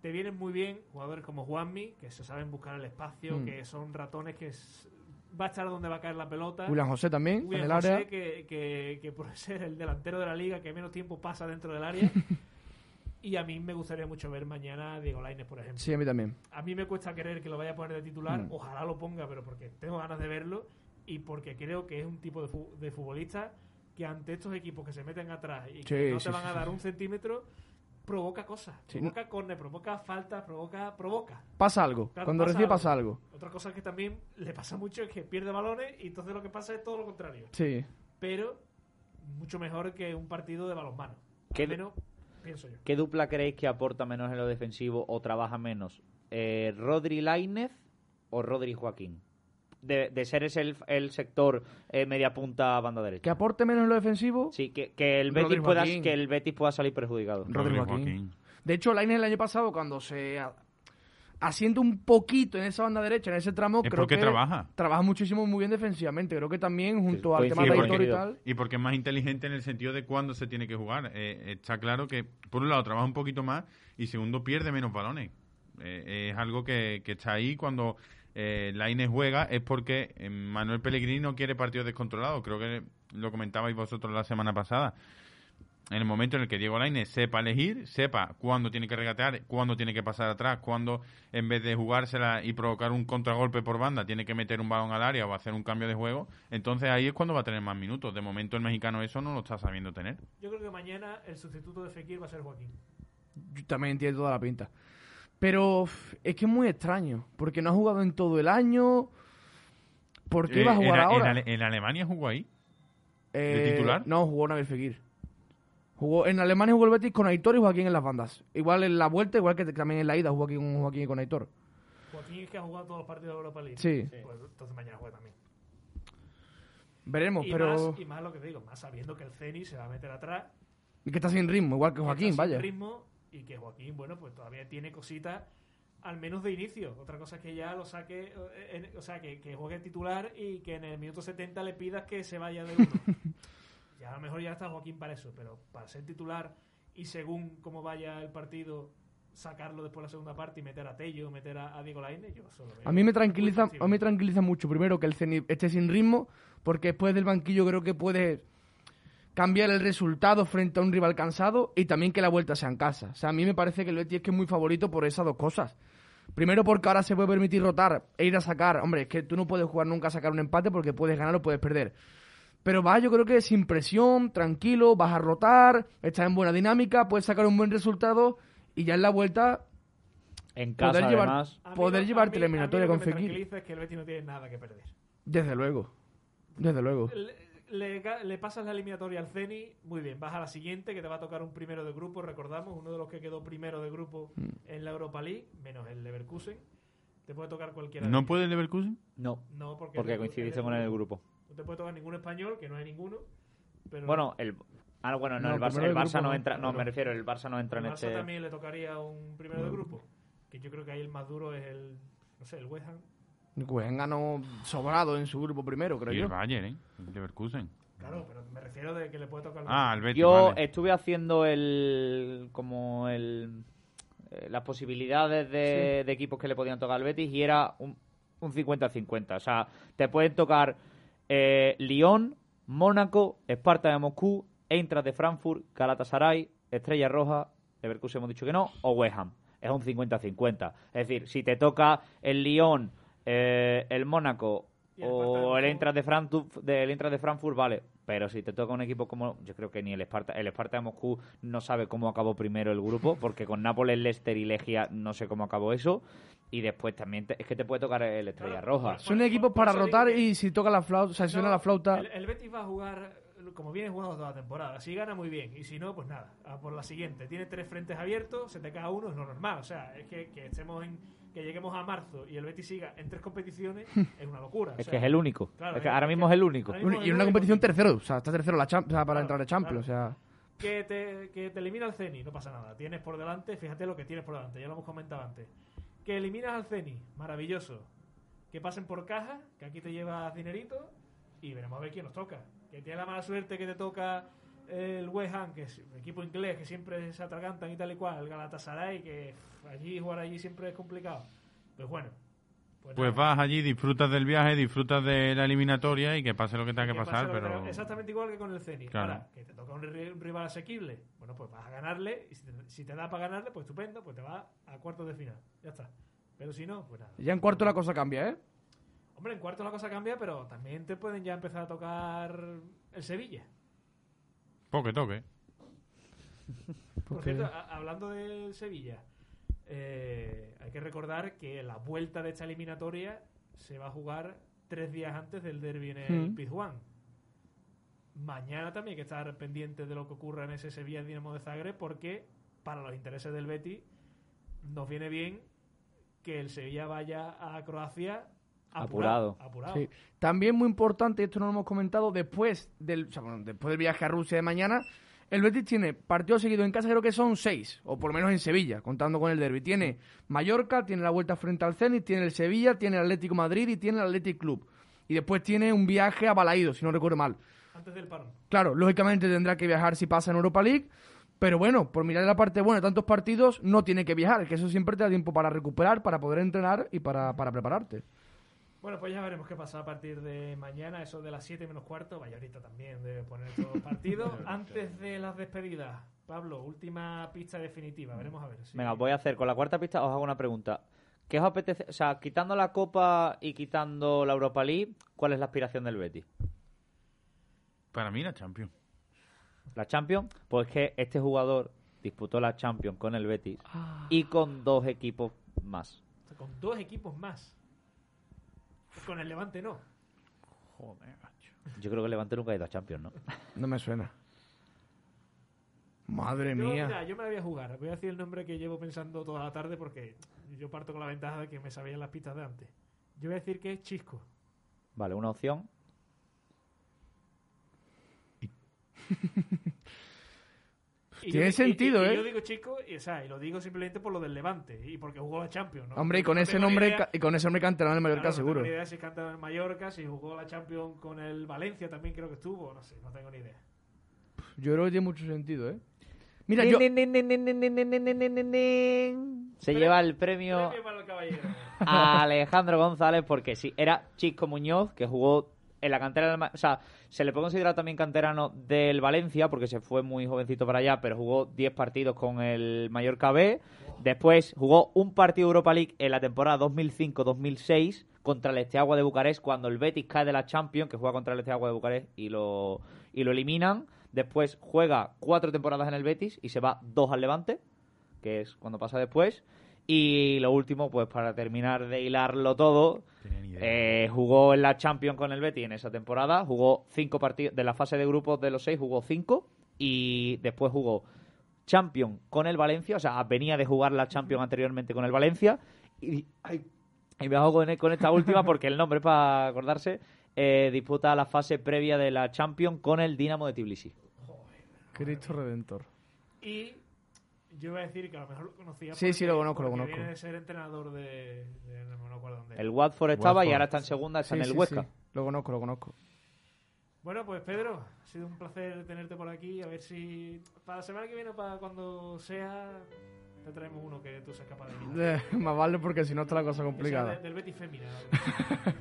te vienen muy bien jugadores como Juanmi, que se saben buscar el espacio, Mm. que son ratones que s- va a estar donde va a caer la pelota. William José también William en el área. José, que, que, que por *laughs* ser el delantero de la liga que menos tiempo pasa dentro del área. *laughs* y a mí me gustaría mucho ver mañana a Diego Lainez, por ejemplo. Sí, a mí también. A mí me cuesta creer que lo vaya a poner de titular. Mm. Ojalá lo ponga, pero porque tengo ganas de verlo y porque creo que es un tipo de, fu- de futbolista que ante estos equipos que se meten atrás y que no sí, te van sí, a dar sí. un centímetro, provoca cosas. Sí, provoca córner, provoca faltas, provoca... Provoca. Pasa algo. Claro, Cuando pasa recibe algo. pasa algo. Otra cosa que también le pasa mucho es que pierde balones y entonces lo que pasa es todo lo contrario. Sí. Pero mucho mejor que un partido de balonmano. ¿Qué- Al menos, pienso yo. ¿Qué dupla creéis que aporta menos en lo defensivo o trabaja menos? Eh, ¿Rodri Lainez o Rodri Joaquín? De, de ser ese el, el sector eh, media punta banda derecha. Que aporte menos en lo defensivo. Sí, que, que el Rodri Betis pueda Joaquín. que el Betis pueda salir perjudicado. Rodri Rodri Joaquín. De hecho, Lainez el año pasado, cuando se asienta un poquito en esa banda derecha, en ese tramo, Es creo que trabaja. trabaja muchísimo muy bien defensivamente. Creo que también, junto al tema de y tal. Y porque es más inteligente en el sentido de cuándo se tiene que jugar. Eh, está claro que, por un lado, trabaja un poquito más y segundo, pierde menos balones. Eh, es algo que, que está ahí cuando eh, Lainez juega, es porque eh, Manuel Pellegrini no quiere partidos descontrolados. Creo que lo comentabais vosotros la semana pasada. En el momento en el que Diego Lainez sepa elegir, sepa cuándo tiene que regatear, cuándo tiene que pasar atrás, cuándo en vez de jugársela y provocar un contragolpe por banda, tiene que meter un balón al área o hacer un cambio de juego, entonces ahí es cuando va a tener más minutos. De momento el mexicano eso no lo está sabiendo tener. Yo creo que mañana el sustituto de Fekir va a ser Joaquín. Yo también tiene toda la pinta. Pero es que es muy extraño, porque no ha jugado en todo el año. ¿Por qué Eh, iba a jugar en, en ahora? Ale- en Alemania jugó ahí. Eh, titular? No, jugó Nabil Fekir. Jugó, en Alemania jugó el Betis con Aitor y Joaquín en las bandas. Igual en la vuelta, igual que también en la ida jugó aquí con Joaquín y con Aitor. Joaquín es que ha jugado todos los partidos de Europa League. Sí. Pues entonces mañana juega también. Veremos, y, pero... más, y más lo que te digo, más sabiendo que el Ceni se va a meter atrás. Y que está sin ritmo, igual que que Joaquín, está sin vaya. ritmo y que Joaquín, bueno, pues todavía tiene cositas, al menos de inicio. Otra cosa es que ya lo saque, eh, en- o sea, que, que juegue titular y que en el minuto 70 le pidas que se vaya de uno. *laughs* ya a lo mejor ya está Joaquín para eso, pero para ser titular y según cómo vaya el partido, sacarlo después de la segunda parte y meter a Tello, meter a, a Diego Lainez, yo solo veo A mí me tranquiliza, a mí me tranquiliza mucho primero que el Zenit esté sin ritmo, porque después del banquillo creo que puede cambiar el resultado frente a un rival cansado y también que la vuelta sea en casa. O sea, a mí me parece que el Betis es que es muy favorito por esas dos cosas. Primero porque ahora se puede permitir rotar e ir a sacar. Hombre, es que tú no puedes jugar nunca a sacar un empate porque puedes ganar o puedes perder. Pero vas, yo creo que sin presión, tranquilo, vas a rotar, estás en buena dinámica, puedes sacar un buen resultado y ya en la vuelta En casa, Poder llevar- además. A mí poder llevarte la eliminatoria con que me Fekir. tranquiliza es que el Betis no tiene nada que perder. Desde luego. Desde luego. Le, le ga- le pasas la eliminatoria al Ceni, muy bien, vas a la siguiente que te va a tocar un primero de grupo, recordamos, uno de los que quedó primero de grupo Mm. en la Europa League, menos el Leverkusen. Te puede tocar cualquiera. ¿No de puede el Leverkusen? No, No, porque, porque coincidiste con el grupo. No te puede tocar ningún español, que no hay ninguno. Pero Bueno, el. Ah, bueno, no, No, el Barça, el Barça no entra. No, No. me refiero, el Barça no entra en Barça este. también le tocaría un primero de grupo. Que yo creo que ahí el más duro es el, no sé, el West Ham. Pues ganó sobrado en su grupo primero, creo Y yo. el Bayern, ¿eh? El Leverkusen. Claro, pero me refiero de que le puede tocar Ah, el Betis, Yo vale. estuve haciendo el. como el. eh, las posibilidades de, de equipos que le podían tocar al Betis y era un un 50-50. O sea, te pueden tocar eh, Lyon, Mónaco, Esparta de Moscú, Eintracht de Frankfurt, Galatasaray, Estrella Roja, Leverkusen hemos dicho que no, o West Ham. Es un 50-50. Es decir, si te toca el Lyon, eh, el Mónaco el de o el. Eintracht de Frankfurt, del Eintracht de Frankfurt, vale. Pero si te toca un equipo como, yo creo que ni el Esparta, el Esparta de Moscú no sabe cómo acabó primero el grupo, porque con Nápoles, Leicester y Legia no sé cómo acabó eso. Y después también te- es que te puede tocar el Estrella Claro, Roja. por- Son equipos para digo rotar que- y si toca la flauta, o sea, si suena la flauta. El, el Betis va a jugar como viene jugando toda la temporada. Si gana, muy bien. Y si no, pues nada. A por la siguiente. Tiene tres frentes abiertos, se te cae uno, es lo normal. O sea, es que, que estemos en. Que lleguemos a marzo y el Betis siga en tres competiciones es una locura. O Es sea, que es el único. Claro, es que ahora es mismo es el único. y en una competición tercero, o sea, está tercero la Champ- o sea, para Claro, entrar a Champions, claro. o sea. que te, que te elimina al Ceni, no pasa nada. Tienes por delante, fíjate lo que tienes por delante, ya lo hemos comentado antes. Que eliminas al Ceni, maravilloso. Que pasen por caja, que aquí te llevas dinerito y veremos a ver quién nos toca. Que tiene la mala suerte que te toca el West Ham, que es un equipo inglés que siempre se atragantan y tal y cual, el Galatasaray, que pff, allí jugar allí siempre es complicado. Pues bueno. Pues, Pues vas allí, disfrutas del viaje, disfrutas de la eliminatoria y que pase lo que tenga que pasar, que pero... Exactamente igual que con el Ceni. Claro. Ahora, que te toca un rival asequible, bueno, pues vas a ganarle. Y si te, si te da para ganarle, pues estupendo, pues te vas a cuartos de final. Ya está. Pero si no, pues nada. Ya en cuarto la cosa cambia, ¿eh? Hombre, en cuarto la cosa cambia, pero también te pueden ya empezar a tocar el Sevilla. Poque toque. Por cierto, a- hablando del Sevilla, eh, hay que recordar que la vuelta de esta eliminatoria se va a jugar tres días antes del derby en el Mm. Pizjuán. Mañana también hay que estar pendiente de lo que ocurra en ese Sevilla Dinamo de Zagreb porque para los intereses del Betis nos viene bien que el Sevilla vaya a Croacia apurado. Apurado. Sí. También muy importante, esto no lo hemos comentado, después del, o sea, bueno, después del viaje a Rusia de mañana, el Betis tiene partidos seguidos en casa, creo que son seis, o por lo menos en Sevilla, contando con el derby. Tiene Mallorca, tiene la vuelta frente al Zenit, tiene el Sevilla, tiene el Atlético Madrid y tiene el Athletic Club. Y después tiene un viaje a Balaído, si no recuerdo mal. Antes del parón. Claro, lógicamente tendrá que viajar si pasa en Europa League, pero bueno, por mirar la parte buena de tantos partidos, no tiene que viajar, que eso siempre te da tiempo para recuperar, para poder entrenar y para, para prepararte. Bueno, pues ya veremos qué pasa a partir de mañana, eso de las 7 menos cuarto. Vaya, ahorita también debe poner todos los *laughs* partidos. Antes de las despedidas, Pablo, última pista definitiva. Veremos a ver. si- Venga, voy a hacer con la cuarta pista, os hago una pregunta. ¿Qué os apetece? O sea, quitando la Copa y quitando la Europa League, ¿cuál es la aspiración del Betis? Para mí la Champions. ¿La Champions? Pues que este jugador disputó la Champions con el Betis y con dos equipos más. Con dos equipos más. Con el Levante no. Joder, macho. Yo creo que el Levante nunca ha ido a Champions, ¿no? No me suena. Madre Yo, mía. mira, yo me la voy a jugar. Voy a decir el nombre que llevo pensando toda la tarde porque yo parto con la ventaja de que me sabían las pistas de antes. Yo voy a decir que es Chisco. Vale, una opción. *laughs* Y Tiene yo- sentido, y- y ¿eh? Yo digo Chisco y, o sea, y lo digo simplemente por lo del Levante y porque jugó la Champions. ¿no? Hombre, y con No ese nombre idea- y con ese nombre canterán en el Mallorca Claro, seguro. No tengo ni idea si canta en Mallorca, si jugó la Champions con el Valencia también creo que estuvo, no sé, no tengo ni idea. Yo creo que tiene mucho sentido, ¿eh? Mira, yo Se lleva el premio Premio para el caballero. a Alejandro González porque sí, era Chisco Muñoz que jugó en la cantera del o sea, se le puede considerar también canterano del Valencia porque se fue muy jovencito para allá, pero jugó 10 partidos con el Mallorca B. Después jugó un partido Europa League en la temporada 2005-2006 contra el Esteagua de Bucarest cuando el Betis cae de la Champions, que juega contra el Esteagua de Bucarest y lo, y lo eliminan. Después juega cuatro temporadas en el Betis y se va dos al Levante, que es cuando pasa después. Y lo último, pues para terminar de hilarlo todo, eh, jugó en la Champions con el Betis en esa temporada, jugó cinco partidos, de la fase de grupos de los seis jugó cinco y después jugó Champions con el Valencia, o sea, venía de jugar la Champions anteriormente con el Valencia y, ay, y me hago con, con esta última porque el nombre para acordarse, eh, disputa la fase previa de la Champions con el Dinamo de Tbilisi. Cristo Redentor. Y yo voy a decir que a lo mejor lo conocía. Sí, sí, lo conozco, lo conozco. Viene de ser entrenador de. de- no me acuerdo dónde. El Watford estaba y ahora está en segunda, está Sí, en el sí, Huesca. sí. Lo conozco, lo conozco. Bueno, pues Pedro, ha sido un placer tenerte por aquí. A ver si para la semana que viene o para cuando sea, te traemos uno que tú seas capaz de *laughs* más vale porque si no está la cosa complicada. de- del Betis Femina. *laughs*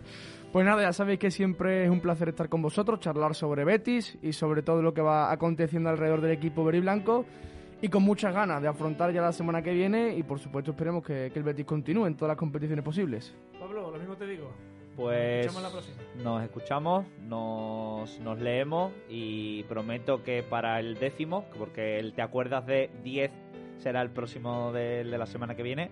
Pues nada, ya sabéis que siempre es un placer estar con vosotros, charlar sobre Betis y sobre todo lo que va aconteciendo alrededor del equipo verde y blanco. Y con muchas ganas de afrontar ya la semana que viene y por supuesto esperemos que, que el Betis continúe en todas las competiciones posibles. Pablo, lo mismo te digo. Pues Nos escuchamos la próxima. nos escuchamos, nos, nos leemos y prometo que para el décimo, porque el te acuerdas de 10 será el próximo del de la semana que viene,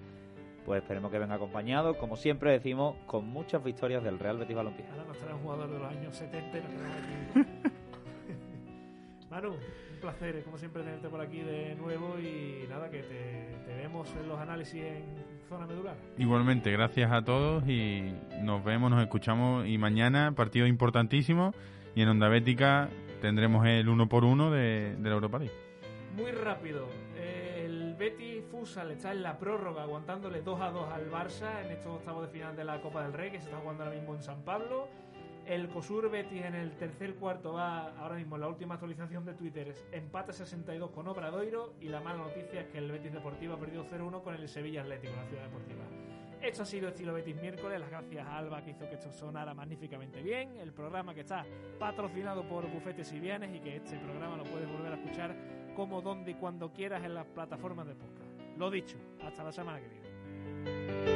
pues esperemos que venga acompañado, como siempre decimos, con muchas victorias del Real Betis Balompié. Ahora nos trae un jugador de los años 70 y nos. *laughs* *laughs* Manu, un placer, como siempre, tenerte por aquí de nuevo y nada, que te, te vemos en los análisis en zona medular. Igualmente, gracias a todos y nos vemos, nos escuchamos y mañana partido importantísimo y en Onda Bética tendremos el uno por uno de, de la Europa League. Muy rápido, el Betis Futsal está en la prórroga aguantándole 2 a 2 al Barça en estos octavos de final de la Copa del Rey que se está jugando ahora mismo en San Pablo. El Cosur Betis en el tercer cuarto va ahora mismo en la última actualización de Twitter es empate 62 con Obradoiro y la mala noticia es que el Betis Deportivo ha perdido 0-1 con el Sevilla Atlético en la Ciudad Deportiva. Esto ha sido Estilo Betis miércoles. Las gracias a Alba que hizo que esto sonara magníficamente bien. El programa que está patrocinado por Bufetes y Vianes y que este programa lo puedes volver a escuchar como, donde y cuando quieras en las plataformas de podcast. Lo dicho, hasta la semana que viene.